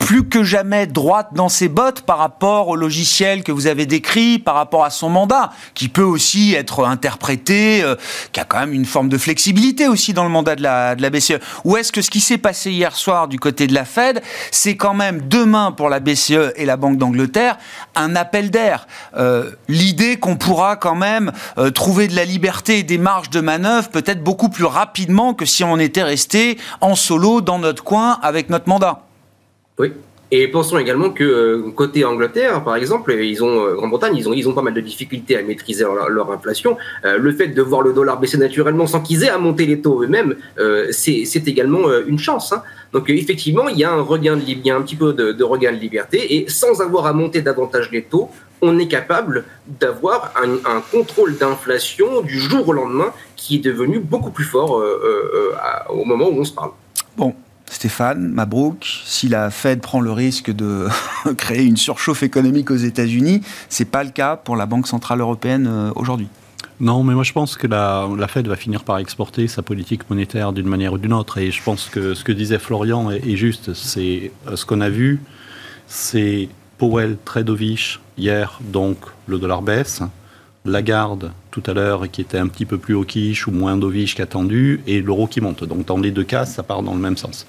plus que jamais droite dans ses bottes par rapport au logiciel que vous avez décrit, par rapport à son mandat, qui peut aussi être interprété, euh, qui a quand même une forme de flexibilité aussi dans le mandat de la, BCE. Ou est-ce que ce qui s'est passé hier soir du côté de la Fed, c'est quand même demain pour la BCE et la Banque d'Angleterre un appel d'air euh, L'idée qu'on pourra quand même euh, trouver de la liberté et des marges de manœuvre peut-être beaucoup plus rapidement que si on était resté en solo dans notre coin avec notre mandat. Oui. Et pensons également que euh, côté Angleterre, par exemple, ils ont euh, Grande-Bretagne, ils ont ils ont pas mal de difficultés à maîtriser leur, inflation. Euh, le fait de voir le dollar baisser naturellement sans qu'ils aient à monter les taux eux-mêmes, c'est également une chance. Hein. Donc effectivement, il y a un regain de il y a un petit peu de, regain de liberté et sans avoir à monter davantage les taux, on est capable d'avoir un, un, contrôle d'inflation du jour au lendemain qui est devenu beaucoup plus fort au moment où on se parle. Bon, Stéphane, Mabrouk, si la Fed prend le risque de créer une surchauffe économique aux États-Unis, c'est pas le cas pour la Banque centrale européenne euh, aujourd'hui. Non, mais moi je pense que la, Fed va finir par exporter sa politique monétaire d'une manière ou d'une autre. Et je pense que ce que disait Florian est, juste. C'est euh, ce qu'on a vu, c'est Powell très hier, donc le dollar baisse. Lagarde tout à l'heure qui était un petit peu plus au quiche ou moins dovish qu'attendu, et l'euro qui monte. Donc dans les deux cas, ça part dans le même sens.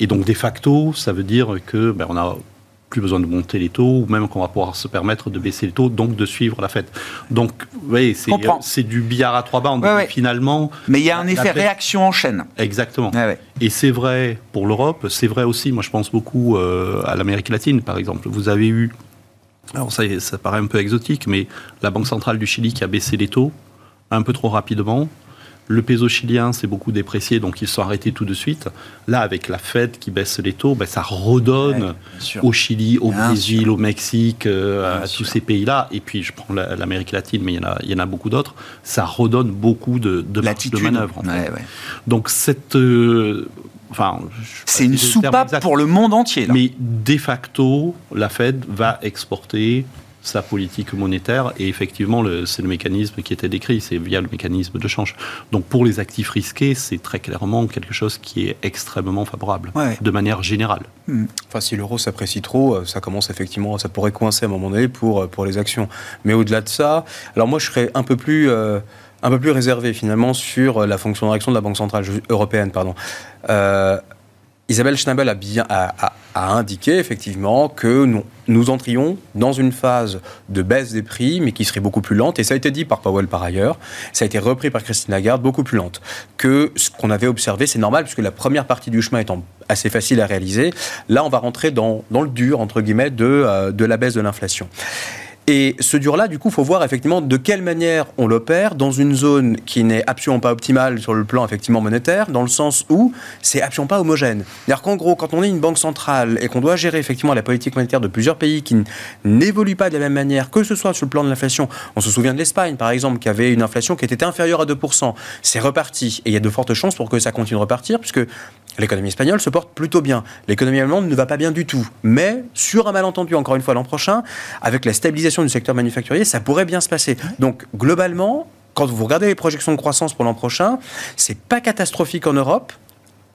Et donc de facto, ça veut dire que ben, on n'a plus besoin de monter les taux, ou même qu'on va pouvoir se permettre de baisser les taux, donc de suivre la fête. Donc, oui, c'est du billard à trois bandes, finalement. Mais il y a un effet réaction en chaîne. Exactement. Et c'est vrai pour l'Europe, c'est vrai aussi, moi je pense beaucoup euh, à l'Amérique latine, par exemple. Vous avez eu alors ça, ça paraît un peu exotique, mais la Banque centrale du Chili qui a baissé les taux un peu trop rapidement. Le peso chilien s'est beaucoup déprécié, donc ils sont arrêtés tout de suite. Là, avec la Fed qui baisse les taux, ben, ça redonne au Chili, au Brésil, au Mexique, euh, à tous ces pays-là. Et puis, je prends l'Amérique latine, mais il y en a, il y en a beaucoup d'autres. Ça redonne beaucoup de, de, de manœuvre. Donc, cette, euh, c'est une soupape pour le monde entier. Mais de facto, la Fed va exporter sa politique monétaire et effectivement c'est le mécanisme qui était décrit, c'est via le mécanisme de change. Donc pour les actifs risqués, c'est très clairement quelque chose qui est extrêmement favorable de manière générale. Hmm. Enfin si l'euro s'apprécie trop, euh, ça commence effectivement, ça pourrait coincer à un moment donné pour, euh, pour les actions. Mais au-delà de ça, alors moi je serais un peu plus... Euh, un peu plus réservé finalement sur la fonction d'action de la Banque centrale européenne. Pardon. Euh, Isabelle Schnabel a bien indiqué effectivement que nous, nous, entrions dans une phase de baisse des prix, mais qui serait beaucoup plus lente. Et ça a été dit par Powell par ailleurs. Ça a été repris par Christine Lagarde, beaucoup plus lente que ce qu'on avait observé. C'est normal puisque la première partie du chemin étant assez facile à réaliser, là on va rentrer dans, le dur entre guillemets de, euh, de la baisse de l'inflation. Et ce dur-là, du coup, faut voir effectivement de quelle manière on l'opère dans une zone qui n'est absolument pas optimale sur le plan effectivement monétaire, dans le sens où c'est absolument pas homogène. C'est-à-dire qu'en gros, quand on est une banque centrale et qu'on doit gérer effectivement la politique monétaire de plusieurs pays qui n'évoluent pas de la même manière, que ce soit sur le plan de l'inflation, on se souvient de l'Espagne par exemple, qui avait une inflation qui était inférieure à 2%, c'est reparti et il y a de fortes chances pour que ça continue de repartir, puisque L'économie espagnole se porte plutôt bien. L'économie allemande ne va pas bien du tout. Mais sur un malentendu, encore une fois, l'an prochain, avec la stabilisation du secteur manufacturier, ça pourrait bien se passer. Donc, globalement, quand vous regardez les projections de croissance pour l'an prochain, c'est pas catastrophique en Europe.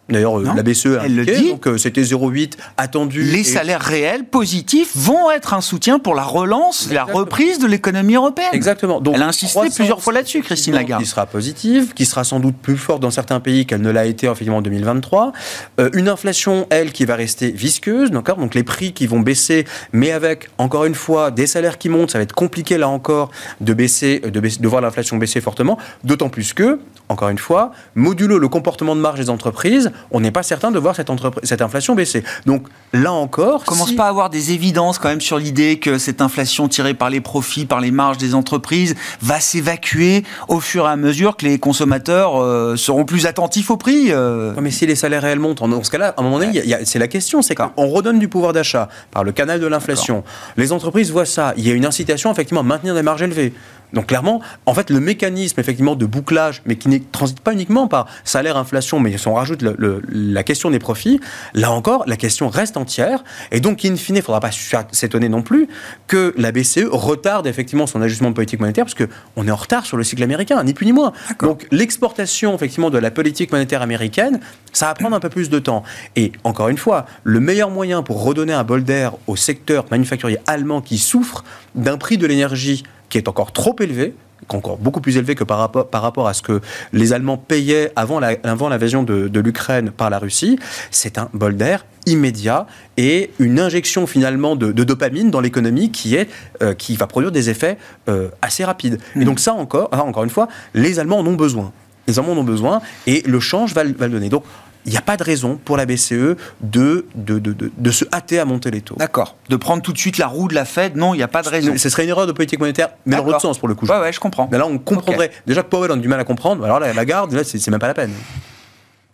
D'ailleurs, euh, la BCE a le dit. donc euh, c'était 0,8 attendu. Les salaires réels positifs vont être un soutien pour la relance, la reprise de l'économie européenne. Exactement. Donc, Elle a insisté plusieurs fois là-dessus, Christine Lagarde. Qui sera positive, qui sera sans doute plus forte dans certains pays qu'elle ne l'a été effectivement en 2023. Euh, une inflation, elle, qui va rester visqueuse, d'accord? Donc les prix qui vont baisser, mais avec, encore une fois, des salaires qui montent, ça va être compliqué là encore de baisser, de, baisser, de voir l'inflation baisser fortement, d'autant plus que, encore une fois, modulo le comportement de marge des entreprises, on n'est pas certain de voir cette, cette inflation baisser. Donc là encore... On commence pas à avoir des évidences quand même sur l'idée que cette inflation tirée par les profits, par les marges des entreprises, va s'évacuer au fur et à mesure que les consommateurs euh, seront plus attentifs au prix. Euh. mais si les salaires réels montent, dans ce cas-là, à un moment donné, c'est la question, c'est qu'on redonne du pouvoir d'achat par le canal de l'inflation. Les entreprises voient ça, il y a une incitation effectivement à maintenir des marges élevées. Donc clairement, en fait, le mécanisme effectivement de bouclage, mais qui ne transite pas uniquement par salaire, inflation, mais si on rajoute la question des profits, là encore, la question reste entière. Et donc, in fine, il ne faudra pas s'étonner non plus que la BCE retarde effectivement son ajustement de politique monétaire, parce qu'on est en retard sur le cycle américain, ni plus ni moins. Donc l'exportation effectivement de la politique monétaire américaine, ça va prendre un peu plus de temps. Et encore une fois, le meilleur moyen pour redonner un bol d'air au secteur manufacturier allemand qui souffre d'un prix de l'énergie qui est encore trop élevé, encore beaucoup plus élevé que par rapport, par rapport à ce que les Allemands payaient avant l'invasion de, de l'Ukraine par la Russie, c'est un bol d'air immédiat et une injection finalement de, dopamine dans l'économie qui est euh, qui va produire des effets euh, assez rapides. Et mmh. donc ça encore, encore une fois, les Allemands en ont besoin. Les Allemands en ont besoin et le change va, va le donner. Donc il n'y a pas de raison pour la BCE de, de, de, de, se hâter à monter les taux. D'accord. De prendre tout de suite la roue de la Fed, non, il n'y a pas de raison. Ce serait une erreur de politique monétaire, mais dans l'autre sens pour le coup. Ouais, ouais, je comprends. Mais là, on comprendrait. Déjà que Powell a du mal à comprendre, alors la, la garde, là, c'est même pas la peine.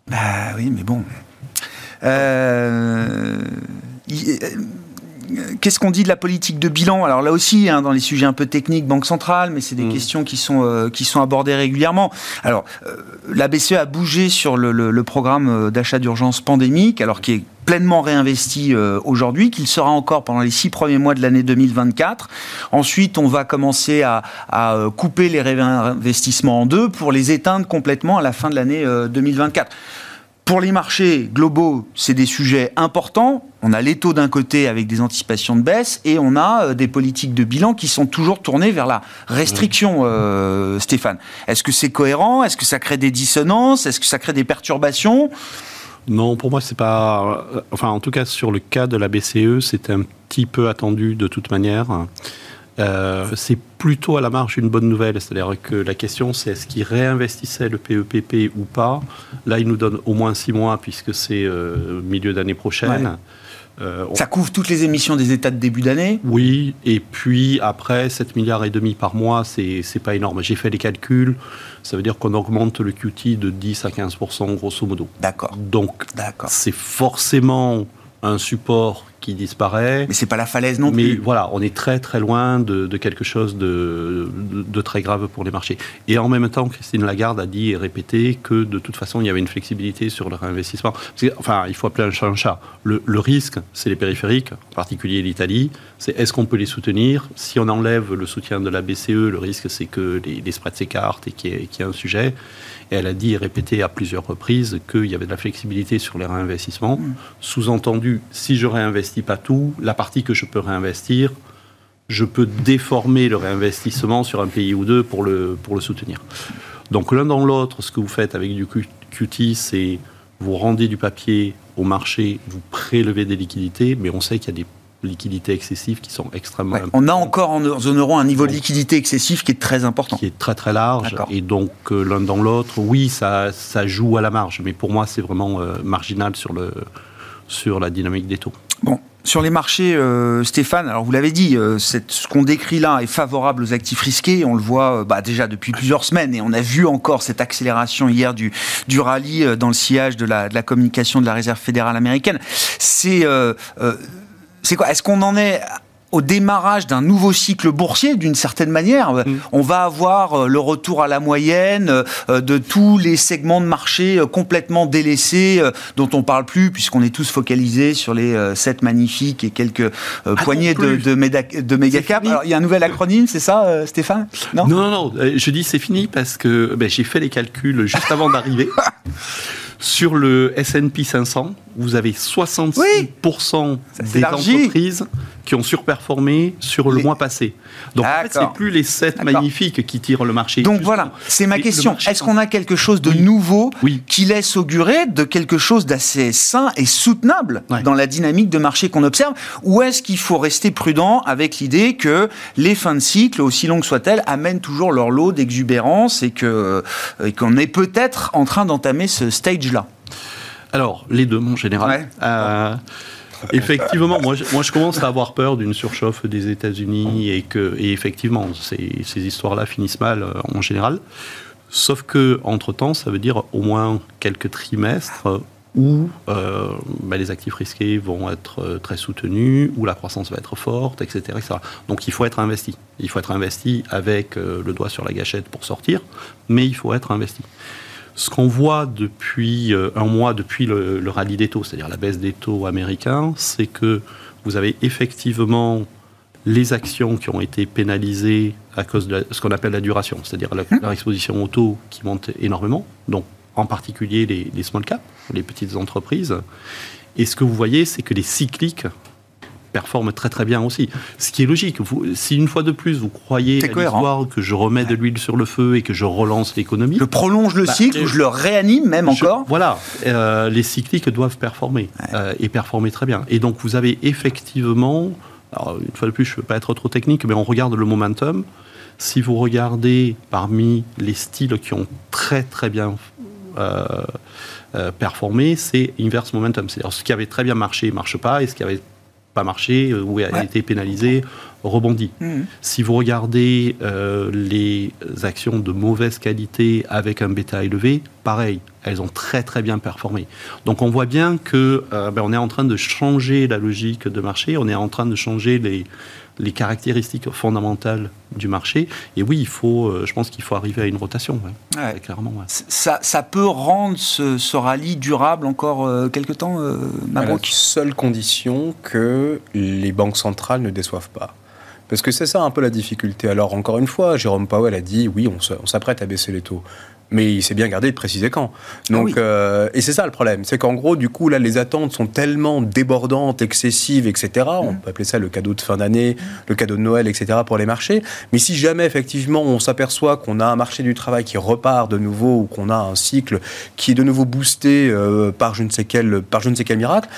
Bah oui, mais bon. Euh qu'est-ce qu'on dit de la politique de bilan? Alors là aussi, hein, dans les sujets un peu techniques, Banque centrale, mais c'est des mm. questions qui sont, euh, qui sont abordées régulièrement. Alors, euh, la BCE a bougé sur le, le, programme euh, d'achat d'urgence pandémique, alors qui est pleinement réinvesti aujourd'hui, qu'il sera encore pendant les six premiers mois de l'année 2024. Ensuite, on va commencer à, à, couper les réinvestissements en deux pour les éteindre complètement à la fin de l'année 2024. Pour les marchés globaux, c'est des sujets importants. On a les taux d'un côté avec des anticipations de baisse et on a euh, des politiques de bilan qui sont toujours tournées vers la restriction, euh, Stéphane. Est-ce que c'est cohérent? Est-ce que ça crée des dissonances? Est-ce que ça crée des perturbations? Non, pour moi, c'est pas. Euh, enfin, en tout cas, sur le cas de la BCE, c'est un petit peu attendu de toute manière. Euh, c'est plutôt à la marge une bonne nouvelle. C'est-à-dire que la question, c'est est-ce qu'il réinvestissait le PEPP e ou pas? Là, il nous donne au moins six mois, puisque c'est euh, milieu d'année prochaine. Euh, Ça couvre toutes les émissions des États de début d'année Oui, et puis après, 7 milliards et demi par mois, c'est pas énorme. J'ai fait les calculs, ça veut dire qu'on augmente le QT de 10 à 15% grosso modo. D'accord. Donc, c'est forcément un support qui disparaît. Mais c'est pas la falaise non plus. Mais voilà, on est très très loin de, quelque chose de, de, très grave pour les marchés. Et en même temps, Christine Lagarde a dit et répété que de toute façon, il y avait une flexibilité sur le réinvestissement. enfin, il faut appeler un chat un chat. Le, risque, c'est les périphériques, en particulier l'Italie. C'est est-ce qu'on peut les soutenir? Si on enlève le soutien de la BCE, le risque, c'est que les, les spreads s'écartent et qu'il y, ait un sujet. Et elle a dit et répété à plusieurs reprises qu'il y avait de la flexibilité sur les réinvestissements. Mm. Sous-entendu, si je réinvestis pas tout, la partie que je peux réinvestir, je peux déformer le réinvestissement sur un pays ou deux pour le, pour le soutenir. Donc l'un dans l'autre, ce que vous faites avec du QT, c'est vous rendez du papier au marché, vous prélevez des liquidités, mais on sait qu'il y a des liquidités excessives qui sont extrêmement On a encore en zone euro un niveau de liquidité excessif qui est très important. Qui est très très large. Et donc euh, l'un dans l'autre, oui, ça, ça joue à la marge. Mais pour moi, c'est vraiment euh, marginal sur, le, sur la dynamique des taux. Bon, sur les marchés, euh, Stéphane, alors vous l'avez dit, ce qu'on décrit là est favorable aux actifs risqués. On le voit bah, déjà depuis plusieurs semaines et on a vu encore cette accélération hier du, rallye dans le sillage de la, communication de la Réserve fédérale américaine. C'est quoi? Est-ce qu'on en est au démarrage d'un nouveau cycle boursier d'une certaine manière. Mm. On va avoir euh, le retour à la moyenne euh, de tous les segments de marché euh, complètement délaissés dont on parle plus puisqu'on est tous focalisés sur les 7 magnifiques et quelques ah poignées de, de, méga, cap. il y a un nouvel acronyme, c'est ça Stéphane? Non, non, non, je dis c'est fini parce que ben, j'ai fait les calculs juste avant d'arriver. Sur le S&P 500, vous avez 66% des entreprises qui ont surperformé sur le mois passé. Donc en fait, c'est plus les 7 magnifiques qui tirent le marché. Donc voilà, c'est ma question. Est-ce qu'on a quelque chose de nouveau qui laisse augurer de quelque chose d'assez sain et soutenable dans la dynamique de marché qu'on observe? Ou est-ce qu'il faut rester prudent avec l'idée que les fins de cycle, aussi longues soient-elles, amènent toujours leur lot d'exubérance et qu'on est peut-être en train d'entamer ce stage-là? Alors, les deux, mon général. Euh, effectivement, moi je, moi je, commence à avoir peur d'une surchauffe des États-Unis et que, et effectivement, ces, ces histoires-là finissent mal euh, en général. Sauf que, entre-temps, ça veut dire au moins quelques trimestres où euh, bah, les actifs risqués vont être euh, très soutenus, où la croissance va être forte, etc., etc., Donc il faut être investi. Il faut être investi avec euh, le doigt sur la gâchette pour sortir, mais il faut être investi. Ce qu'on voit depuis euh, un mois, depuis le, le rallye des taux, c'est-à-dire la baisse des taux américains, c'est que vous avez effectivement les actions qui ont été pénalisées à cause de ce qu'on appelle la duration, c'est-à-dire la, leur exposition au taux qui monte énormément, donc en particulier les, les small caps, les petites entreprises. Et ce que vous voyez, c'est que les cycliques performent très très bien aussi. Ce qui est logique. Vous, si une fois de plus vous croyez à l'histoire que je remets de l'huile sur le feu et que je relance l'économie, je prolonge le bah, cycle, ou je le réanime même je, encore. Voilà, euh, les cycliques doivent performer ouais. euh, et performer très bien. Et donc vous avez effectivement, alors une fois de plus, je ne veux pas être trop technique, mais on regarde le momentum. Si vous regardez parmi les styles qui ont très très bien euh, euh, performé, c'est inverse momentum. C'est-à-dire ce qui avait très bien marché ne marche pas et ce qui avait pas marché ou a ouais. été pénalisé rebondit. Mmh. Si vous regardez euh, les actions de mauvaise qualité avec un bêta élevé, pareil, elles ont très très bien performé. Donc on voit bien que euh, ben, on est en train de changer la logique de marché, on est en train de changer les, les caractéristiques fondamentales du marché. Et oui, il faut, euh, je pense qu'il faut arriver à une rotation, ouais. Ouais. clairement. Ouais. Ça, ça, peut rendre ce, ce, rallye durable encore euh, quelques temps, euh, Mabrouk? Seule condition que les banques centrales ne déçoivent pas. Parce que c'est ça un peu la difficulté. Alors, encore une fois, Jérôme Powell a dit oui, on s'apprête à baisser les taux mais il s'est bien gardé de préciser quand. Donc, ah oui. euh, et c'est ça le problème, c'est qu'en gros, du coup, là, les attentes sont tellement débordantes, excessives, etc. Mmh. On peut appeler ça le cadeau de fin d'année, mmh. le cadeau de Noël, etc. pour les marchés. Mais si jamais, effectivement, on s'aperçoit qu'on a un marché du travail qui repart de nouveau ou qu'on a un cycle qui est de nouveau boosté euh, par je ne sais quel, par je ne sais quel miracle,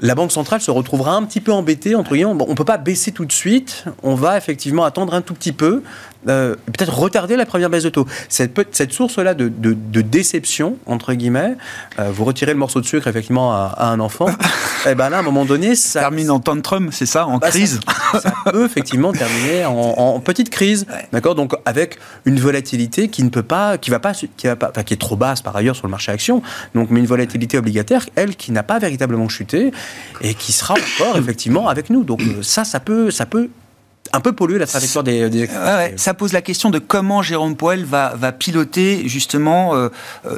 la Banque centrale se retrouvera un petit peu embêtée, entre guillemets. Bon, on ne peut pas baisser tout de suite, on va effectivement attendre un tout petit peu, euh, peut-être retarder la première baisse de taux. Cette, cette source-là de, de, de, déception, entre guillemets, euh, vous retirez le morceau de sucre effectivement à, à un enfant, et ben là, à un moment donné, ça... Termine en tantrum, c'est ça, en bah, crise ça, ça, peut effectivement terminer en, en petite crise, ouais. d'accord? Donc avec une volatilité qui ne peut pas, qui va pas, qui va pas, enfin, qui est trop basse par ailleurs sur le marché action, donc mais une volatilité obligataire, elle, qui n'a pas véritablement chuté et qui sera encore effectivement avec nous. Donc ça, ça peut, ça peut un peu polluer la trajectoire des, des... Ouais, ça pose la question de comment Jérôme Poel va, va piloter justement euh,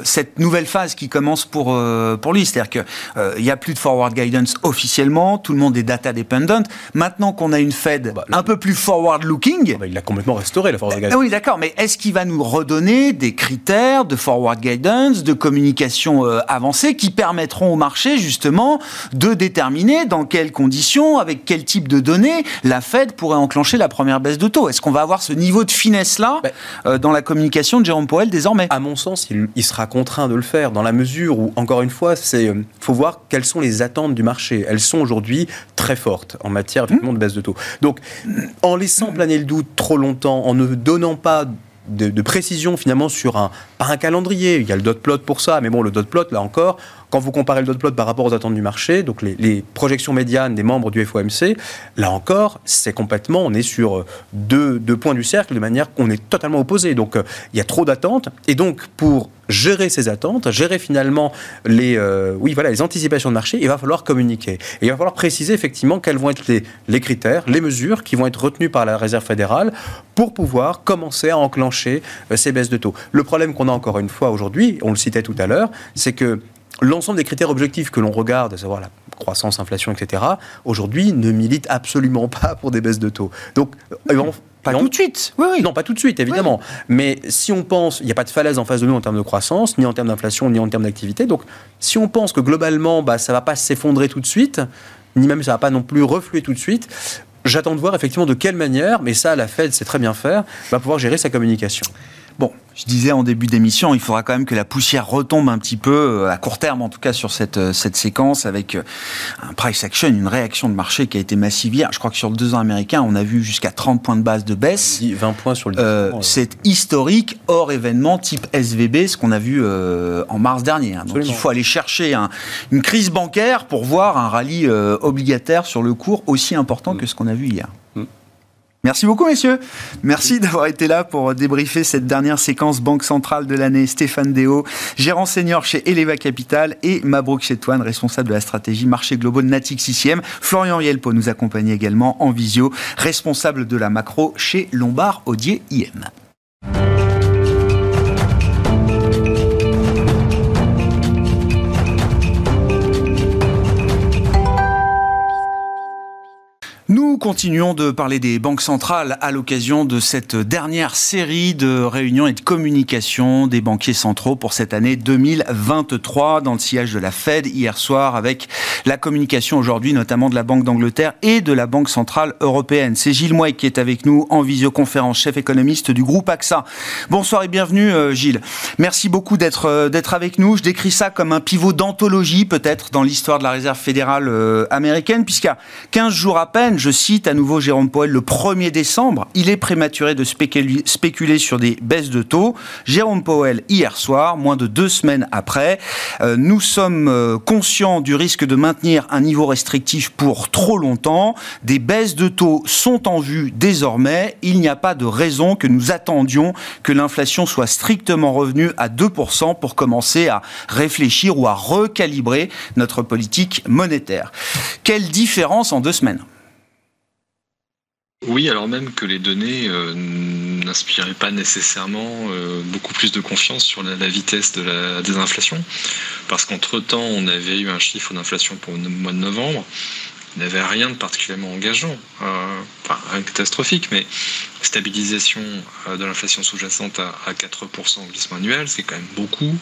cette nouvelle phase qui commence pour, euh, pour lui. C'est-à-dire qu'il euh, n'y a plus de forward guidance officiellement, tout le monde est data dependent. Maintenant qu'on a une Fed bah, un peu plus forward looking... Bah, il a complètement restauré la forward guidance. Ah oui, d'accord, mais est-ce qu'il va nous redonner des critères de forward guidance, de communication euh, avancée qui permettront au marché justement de déterminer dans quelles conditions, avec quel type de données la Fed pourrait enclencher la première baisse de taux. Est-ce qu'on va avoir ce niveau de finesse-là ben, euh, dans la communication de Jérôme Powell désormais? À mon sens, il, il, sera contraint de le faire dans la mesure où, encore une fois, il euh, faut voir quelles sont les attentes du marché. Elles sont aujourd'hui très fortes en matière mmh. de baisse de taux. Donc, en laissant planer le doute trop longtemps, en ne donnant pas de, de, précision finalement sur un, pas un calendrier, il y a le dot plot pour ça, mais bon, le dot plot, là encore, quand vous comparez le dot plot par rapport aux attentes du marché, donc les, projections médianes des membres du FOMC, là encore, c'est complètement, on est sur deux, deux, points du cercle de manière qu'on est totalement opposé. Donc, euh, il y a trop d'attentes, et donc pour gérer ces attentes, gérer finalement les, euh, oui, voilà, les anticipations de marché, il va falloir communiquer. Et il va falloir préciser effectivement quels vont être les, critères, les mesures qui vont être retenues par la Réserve fédérale pour pouvoir commencer à enclencher euh, ces baisses de taux. Le problème qu'on a encore une fois aujourd'hui, on le citait tout à l'heure, c'est que l'ensemble des critères objectifs que l'on regarde, à savoir la croissance, inflation, etc., aujourd'hui ne militent absolument pas pour des baisses de taux. Donc, euh, pas tout de suite. Oui, oui. Non, pas tout de suite, évidemment. Oui. Mais si on pense, il n'y a pas de falaise en face de nous en termes de croissance, ni en termes d'inflation, ni en termes d'activité. Donc, si on pense que globalement, bah, ça ne va pas s'effondrer tout de suite, ni même ça ne va pas non plus refluer tout de suite, J'attends de voir effectivement de quelle manière, mais ça, la Fed sait très bien faire, va pouvoir gérer sa communication. Bon, je disais en début d'émission, il faudra quand même que la poussière retombe un petit peu, euh, à court terme en tout cas, sur cette, euh, cette séquence avec euh, un price action, une réaction de marché qui a été massive hier. Je crois que sur le deux ans américain, on a vu jusqu'à 30 points de base de baisse. 20 points sur le euh, C'est historique, hors événement type SVB, ce qu'on a vu euh, en mars dernier. Hein. Donc il faut aller chercher un, une crise bancaire pour voir un rallye euh, obligataire sur le cours aussi important mm. que ce qu'on a vu hier. Merci beaucoup, messieurs. Merci d'avoir été là pour débriefer cette dernière séquence Banque Centrale de l'année. Stéphane Déo, gérant senior chez Eleva Capital et Mabrouk Chetouane, responsable de la stratégie marché globaux de Natix ICM. Florian Yelpo nous accompagne également en visio, responsable de la macro chez Lombard Odier IM. Continuons de parler des banques centrales à l'occasion de cette dernière série de réunions et de communications des banquiers centraux pour cette année 2023 dans le sillage de la Fed hier soir avec la communication aujourd'hui notamment de la Banque d'Angleterre et de la Banque centrale européenne. C'est Gilles Mouek qui est avec nous en visioconférence, chef économiste du groupe AXA. Bonsoir et bienvenue euh, Gilles. Merci beaucoup d'être euh, d'être avec nous. Je décris ça comme un pivot d'anthologie peut-être dans l'histoire de la Réserve fédérale euh, américaine puisqu'à 15 jours à peine je cite à nouveau Jérôme Powell le 1er décembre, il est prématuré de spéculer, sur des baisses de taux. Jérôme Powell, hier soir, moins de deux semaines après, euh, nous sommes euh, conscients du risque de maintenir un niveau restrictif pour trop longtemps. Des baisses de taux sont en vue désormais. Il n'y a pas de raison que nous attendions que l'inflation soit strictement revenue à 2% pour commencer à réfléchir ou à recalibrer notre politique monétaire. Quelle différence en deux semaines? Oui, alors même que les données euh, n'inspiraient pas nécessairement euh, beaucoup plus de confiance sur la, la, vitesse de la désinflation, parce qu'entre-temps, on avait eu un chiffre d'inflation pour le mois de novembre n'avait rien de particulièrement engageant, euh, enfin catastrophique, mais stabilisation euh, de l'inflation sous-jacente à, à 4% en glissement annuel, c'est quand même beaucoup,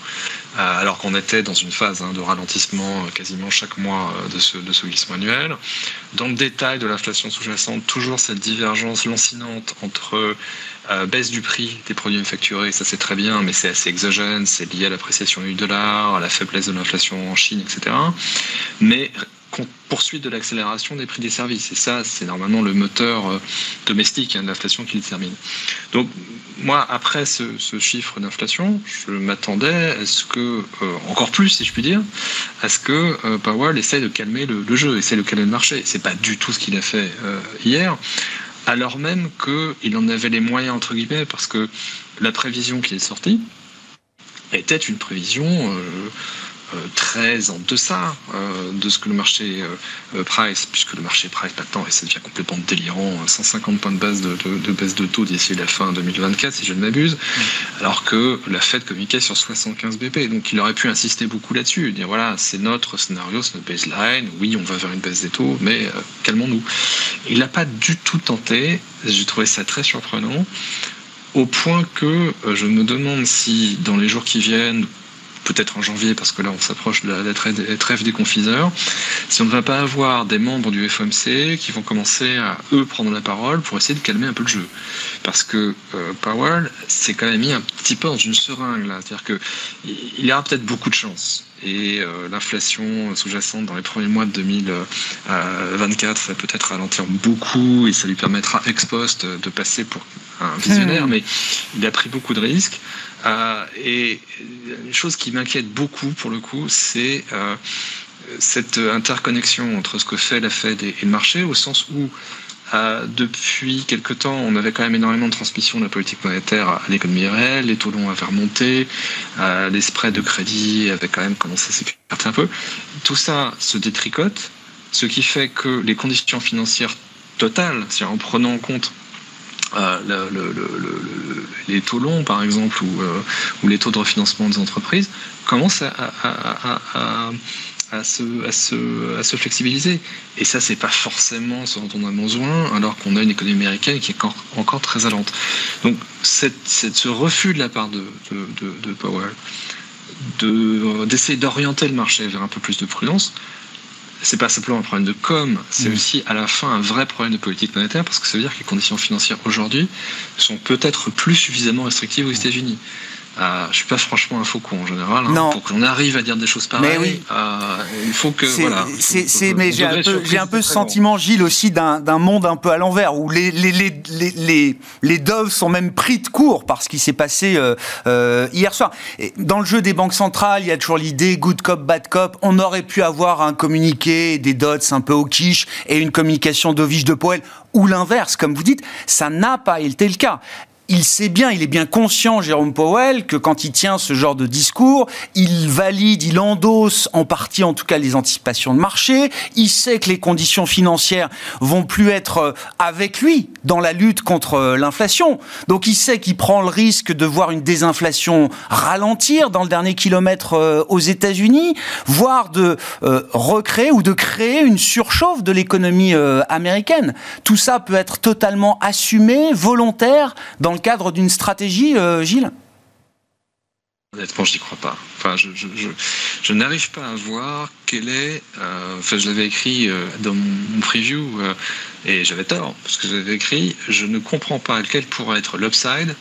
euh, alors qu'on était dans une phase hein, de ralentissement quasiment chaque mois de ce, de ce glissement annuel. Dans le détail de l'inflation sous-jacente, toujours cette divergence lancinante entre euh, baisse du prix des produits manufacturés, ça c'est très bien, mais c'est assez exogène, c'est lié à l'appréciation du dollar, à la faiblesse de l'inflation en Chine, etc. Mais poursuite de l'accélération des prix des services. Et ça, c'est normalement le moteur euh, domestique hein, de l'inflation qui le termine. Donc, moi, après ce, ce chiffre d'inflation, je m'attendais à ce que, euh, encore plus, si je puis dire, à ce que euh, Powell essaye de calmer le, le, jeu, essaye de calmer le marché. C'est pas du tout ce qu'il a fait euh, hier, alors même qu'il en avait les moyens, entre guillemets, parce que la prévision qui est sortie était une prévision euh, très en deçà euh, de ce que le marché euh, price, puisque le marché price maintenant, et ça devient complètement délirant, 150 points de base de, baisse de taux d'ici la fin 2024, si je ne m'abuse, alors que la Fed communiquait sur 75 BP. Donc il aurait pu insister beaucoup là-dessus, dire voilà, c'est notre scénario, c'est notre baseline, oui, on va vers une baisse des taux, mais euh, calmons-nous. Il n'a pas du tout tenté, j'ai trouvé ça très surprenant au point que je me demande si dans les jours qui viennent, peut-être en janvier, parce que là on s'approche de la, trêve des confiseurs, si on ne va pas avoir des membres du FOMC qui vont commencer à, eux, prendre la parole pour essayer de calmer un peu le jeu. Parce que euh, Powell s'est quand même mis un petit peu dans une seringue, là. C'est-à-dire qu'il y aura peut-être beaucoup de chance et euh, l'inflation sous-jacente dans les premiers mois de 2024 va peut-être ralentir beaucoup et ça lui permettra ex post de passer pour un visionnaire, mmh. mais il a pris beaucoup de risques. Euh, et une chose qui m'inquiète beaucoup pour le coup, c'est euh, cette interconnexion entre ce que fait la Fed et, et le marché, au sens où euh, depuis quelque temps, on avait quand même énormément de transmission de la politique monétaire à l'économie réelle, les taux longs avaient remonté, euh, les spreads de crédit avaient quand même commencé à s'écarter un peu. Tout ça se détricote, ce qui fait que les conditions financières totales, c'est-à-dire en prenant en compte euh, le, le, le, les taux longs, par exemple, ou, euh, ou, les taux de refinancement des entreprises, commencent à se, à, se, à se flexibiliser. Et ça, c'est pas forcément ce dont on a besoin, alors qu'on a une économie américaine qui est encore, encore très lente. Donc, cette, cette, ce refus de la part de, de, de, de Powell d'essayer de, d'orienter le marché vers un peu plus de prudence, c'est pas simplement un problème de com, c'est mm. aussi à la fin un vrai problème de politique monétaire parce que ça veut dire que les conditions financières aujourd'hui sont peut-être plus suffisamment restrictives aux États-Unis. Euh, je suis pas franchement un faucon en général. Hein. Pour qu'on arrive à dire des choses pareilles, mais oui. euh, il faut que. Voilà, c'est, mais j'ai un peu, j'ai un peu ce sentiment, Gilles, aussi d'un, d'un monde un peu à l'envers où les, les, les, les, les doves sont même pris de court par ce qui s'est passé euh, euh, hier soir. Et dans le jeu des banques centrales, il y a toujours l'idée good cop, bad cop. On aurait pu avoir un communiqué, des dots un peu au quiche et une communication d'Ovige de Poel ou l'inverse, comme vous dites, ça n'a pas été le cas il sait bien, il est bien conscient, Jérôme Powell, que quand il tient ce genre de discours, il valide, il endosse en partie en tout cas les anticipations de marché, il sait que les conditions financières vont plus être euh, avec lui dans la lutte contre euh, l'inflation. Donc il sait qu'il prend le risque de voir une désinflation ralentir dans le dernier kilomètre euh, aux États-Unis, voire de recréer ou de créer une surchauffe de l'économie américaine. Tout ça peut être totalement assumé, volontaire, dans le cadre d'une stratégie, euh, Gilles? Honnêtement, je n'y crois pas. Enfin, je, je, n'arrive pas à voir quel est. Euh, enfin, je l'avais écrit euh, dans mon preview et j'avais tort parce que j'avais écrit. Je ne comprends pas quel pourrait être l'upside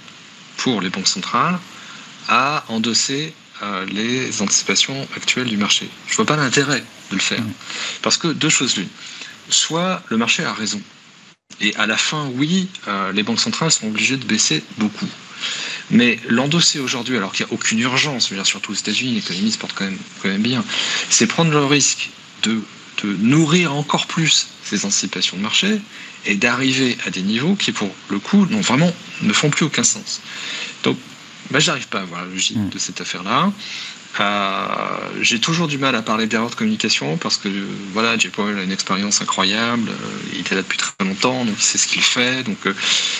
pour les banques centrales à endosser les anticipations actuelles du marché. Je vois pas l'intérêt de le faire. Mmh. Parce que deux choses l'une. Soit le marché a raison et à la fin, oui, euh, les banques centrales sont obligées de baisser beaucoup. Mais l'endosser aujourd'hui, alors qu'il n'y a aucune urgence, bien surtout aux États-Unis, l'économie se porte quand même, quand même bien, c'est prendre le risque de, de, nourrir encore plus ces anticipations de marché et d'arriver à des niveaux qui, pour le coup, non, vraiment, ne font plus aucun sens. Donc, bah, j'arrive pas à voir la logique mm. de cette affaire-là. J'ai toujours du mal à parler d'erreur de communication parce que voilà, Jay Powell a une expérience incroyable, euh, il est là depuis très longtemps, donc il sait ce qu'il fait. Donc, euh,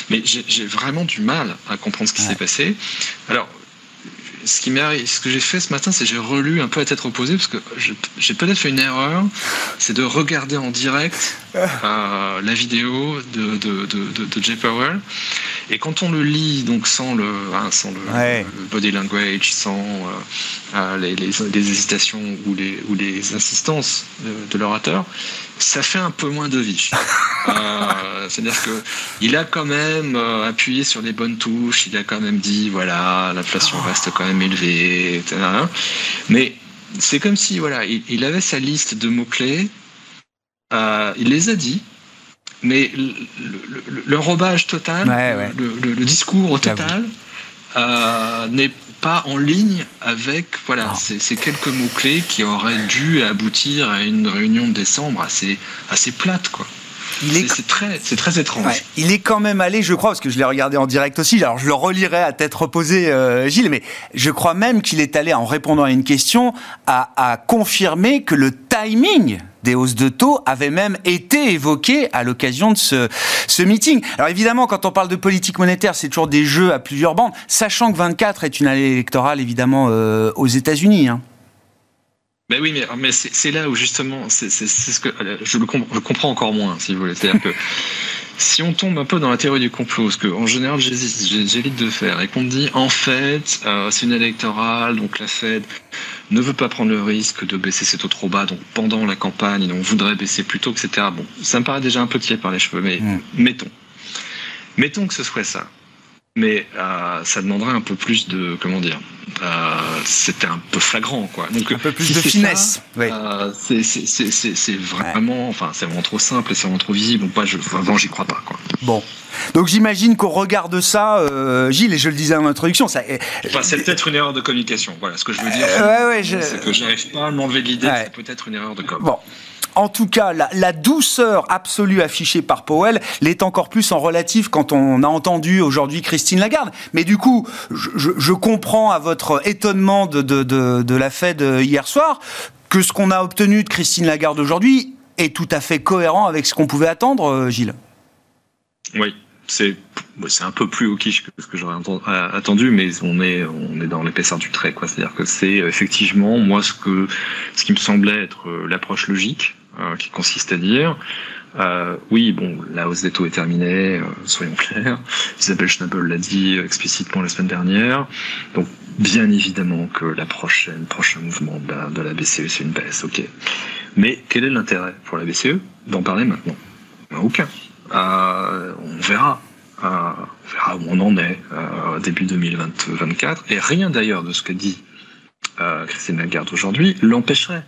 mais j'ai vraiment du mal à comprendre ce qui s'est passé. Alors, ce, qui ce que j'ai fait ce matin, c'est j'ai relu un peu à tête reposée parce que j'ai peut-être fait une erreur, c'est de regarder en direct euh, la vidéo de, de, de, de, Jay Powell. Et quand on le lit, donc sans le, hein, sans le, body language, sans euh, euh, les, les, les, hésitations ou les, ou les insistances de, l'orateur, ça fait un peu moins de vie. euh, C'est-à-dire que il a quand même appuyé sur les bonnes touches, il a quand même dit voilà, l'inflation reste quand même élevée, etc. Mais c'est comme si voilà, il, il avait sa liste de mots clés euh, il les a dit, mais l'enrobage total, Le, discours total, euh, pas en ligne avec voilà ces, quelques mots clés qui auraient dû aboutir à une réunion de décembre assez assez plate quoi. C'est très, c'est très étrange. il est quand même allé, je crois, parce que je l'ai regardé en direct aussi. Alors je le relirai à tête reposée, euh, Gilles, mais je crois même qu'il est allé en répondant à une question à, à confirmer que le timing des hausses de taux avait même été évoqué à l'occasion de ce, ce meeting. Alors évidemment, quand on parle de politique monétaire, c'est toujours des jeux à plusieurs bandes, sachant que 24 est une année électorale évidemment euh, aux États-Unis. Hein. Ben oui, mais, c'est là où justement, c'est ce que je le comprends encore moins, si vous voulez. C'est-à-dire que si on tombe un peu dans la théorie du complot, ce que en général j'évite de faire, et qu'on me dit en fait euh, c'est une électorale, donc la Fed ne veut pas prendre le risque de baisser ses taux trop bas, donc pendant la campagne, on voudrait baisser plus tôt, etc. Bon, ça me paraît déjà un peu tiré par les cheveux, mais mm. mettons. Mettons que ce soit ça. Mais euh, ça demanderait un peu plus de, comment dire, euh, c'était un peu flagrant, quoi. Donc, un peu plus de finesse. Euh, c'est vraiment, enfin, c'est vraiment trop simple et c'est vraiment trop visible. Donc, moi, je, vraiment, j'y crois pas, quoi. Bon. Donc j'imagine qu'au regard de ça, euh, Gilles, et je le disais en introduction, ça. Enfin, c'est peut-être une erreur de communication. Voilà ce que je veux dire. ouais, ouais, C'est que j'arrive pas à m'enlever de l'idée. C'est peut-être une erreur de com. Bon. En tout cas, la, douceur absolue affichée par Powell l'est encore plus en relatif quand on a entendu aujourd'hui Christine Lagarde. Mais du coup, je, comprends à votre étonnement de, de, la Fed hier soir que ce qu'on a obtenu de Christine Lagarde aujourd'hui est tout à fait cohérent avec ce qu'on pouvait attendre, euh, Gilles. Oui, c'est c'est un peu plus au quiche que ce que j'aurais attendu, mais on est on est dans l'épaisseur du trait, quoi. C'est-à-dire que c'est effectivement moi ce que ce qui me semblait être euh, l'approche logique euh, qui consiste à dire euh, oui, bon, la hausse des taux est terminée, euh, soyons clairs. Isabelle Schnabel l'a dit explicitement la semaine dernière. Donc, bien évidemment que la prochaine, prochain mouvement de la, BCE, c'est une baisse, ok. Mais quel est l'intérêt pour la BCE d'en parler maintenant? Aucun. Euh, on verra. Euh, on verra où on en est euh, début 2024. Et rien d'ailleurs de ce que dit Christine Lagarde aujourd'hui l'empêcherait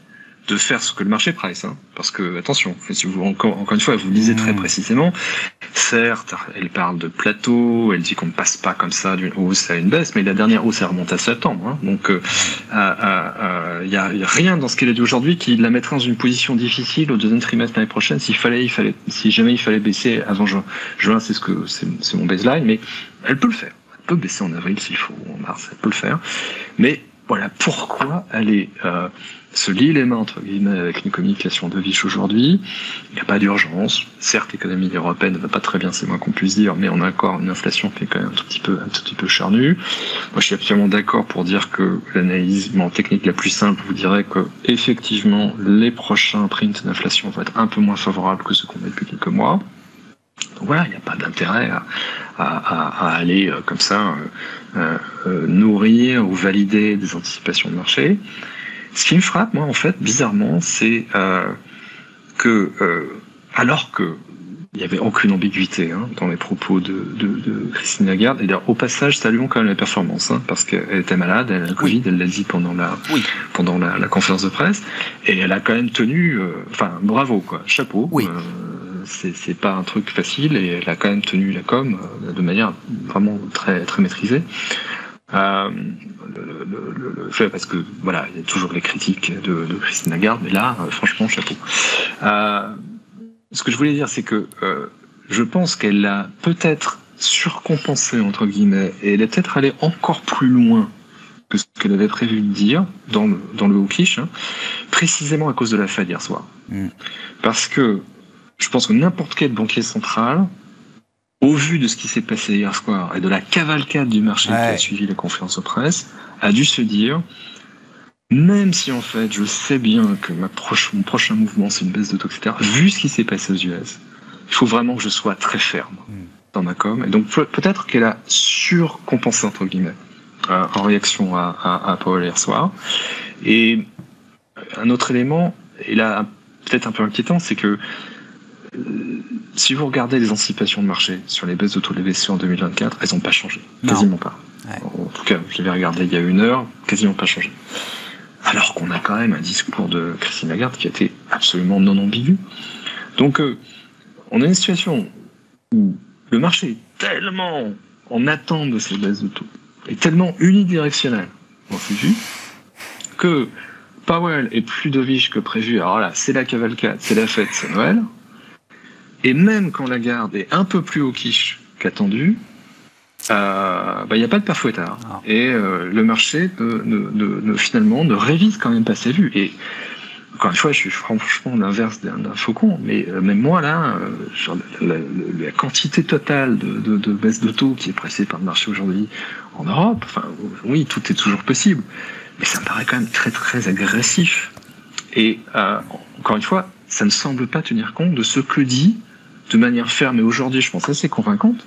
de faire ce que le marché price. Hein. Parce que, attention, si vous, encore, encore une fois, vous lisez très mmh. précisément, certes, elle parle de plateau, elle dit qu'on ne passe pas comme ça d'une hausse à une baisse, mais la dernière hausse, elle remonte à septembre. Hein. Donc, il euh, euh, n'y euh, a, a, rien dans ce qu'elle a dit aujourd'hui qui la mettrait dans une position difficile au deuxième trimestre l'année prochaine. S'il fallait, il fallait, si jamais il fallait baisser avant juin, juin c'est ce que c'est mon baseline, mais elle peut le faire. Elle peut baisser en avril s'il faut, en mars, elle peut le faire. Mais voilà pourquoi aller euh, se lier les mains entre guillemets avec une communication de Vichy aujourd'hui. Il n'y a pas d'urgence. Certes, l'économie européenne ne va pas très bien, c'est moins qu'on puisse dire, mais on a encore une inflation qui est quand même un tout petit peu, un tout petit peu charnue. Moi, je suis absolument d'accord pour dire que l'analyse technique la plus simple vous dirait que effectivement les prochains prints d'inflation vont être un peu moins favorables que ceux qu'on a depuis quelques mois. Donc voilà, il n'y a pas d'intérêt à, à, à, aller euh, comme ça euh, euh, nourrir ou valider des anticipations de marché. Ce qui me frappe, moi, en fait, bizarrement, c'est euh, que, euh, alors que il n'y avait aucune ambiguïté hein, dans les propos de, de, de Christine Lagarde. Et d'ailleurs, au passage, saluons quand même la performance, hein, parce qu'elle était malade, elle a le Covid, elle l'a dit pendant la oui. pendant la, la, conférence de presse, et elle a quand même tenu, euh, enfin, bravo, quoi, chapeau. Oui. Euh, c'est pas un truc facile, et elle a quand même tenu la com euh, de manière vraiment très très maîtrisée. Euh, le, le, le, parce que voilà, il y a toujours les critiques de, de Christine Lagarde, mais là, euh, franchement, chapeau. Euh, ce que je voulais dire, c'est que euh, je pense qu'elle a peut-être surcompensé entre guillemets, et elle est peut-être allée encore plus loin que ce qu'elle avait prévu de dire dans le dans le Hawkish, hein, précisément à cause de la Fed hier soir. Mm. Parce que je pense que n'importe quel banquier central au vu de ce qui s'est passé hier soir et de la cavalcade du marché ouais. qui a suivi les conférences de presse, a dû se dire, même si en fait je sais bien que ma proche, mon prochain mouvement c'est une baisse de taux, etc., vu ce qui s'est passé aux US, il faut vraiment que je sois très ferme mm. dans ma com. Et donc peut-être qu'elle a surcompensé, entre guillemets, euh, en réaction à, à, à Paul hier soir. Et un autre élément, et là peut-être un peu inquiétant, c'est que si vous regardez les anticipations de marché sur les baisses de taux de BCE en 2024, elles n'ont pas changé. Quasiment pas. Ouais. En tout cas, je l'avais regardé il y a une heure, quasiment pas changé. Alors qu'on a quand même un discours de Christine Lagarde qui a été absolument non ambigu. Donc, euh, on a une situation où le marché est tellement en attente de ces baisses de taux, est tellement unidirectionnel ses vues, que Powell est plus dovish que prévu. Alors là, c'est la cavalcade, c'est la fête, c'est Noël. Et même quand la garde est un peu plus au quiche qu'attendu, il euh, n'y bah, a pas de père fouettard. Ah. Et euh, le marché ne, ne, ne, finalement ne révise quand même pas ses vues. Et encore une fois, je suis franchement l'inverse d'un faucon, mais euh, même moi là, sur la, la, la, quantité totale de, de, de, baisse de taux qui est pressée par le marché aujourd'hui en Europe, enfin oui, tout est toujours possible, mais ça me paraît quand même très très agressif. Et encore une fois, ça ne semble pas tenir compte de ce que dit de manière ferme et aujourd'hui, je pense, assez convaincante,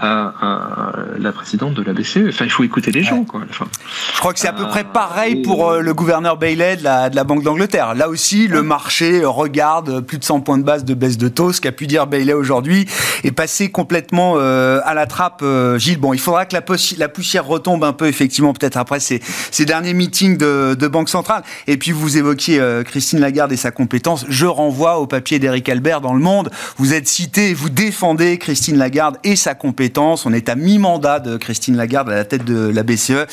à, à, la présidente de la BCE. Enfin, il faut écouter les gens. Quoi. Enfin, je crois que c'est à peu près pareil pour euh, le gouverneur Bailey de la, de la Banque d'Angleterre. Là aussi, le marché regarde plus de 100 points de base de baisse de taux. Ce qu'a pu dire Bailey aujourd'hui est passé complètement euh, à la trappe. Euh, Gilles, bon, il faudra que la, la, poussière retombe un peu, effectivement, peut-être après ces, ces derniers meetings de, de, Banque centrale. Et puis, vous évoquiez euh, Christine Lagarde et sa compétence. Je renvoie au papier d'Éric Albert dans Le Monde. Vous êtes cité, vous défendez Christine Lagarde et sa compétence On est à mi-mandat de Christine Lagarde à la tête de la BCE,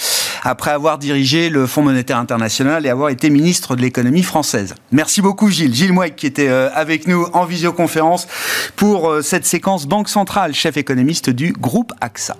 après avoir dirigé le Fonds monétaire international et avoir été ministre de l'économie française. Merci beaucoup Gilles. Gilles Mouek qui était euh, avec nous en visioconférence pour euh, cette séquence Banque Centrale, chef économiste du groupe AXA.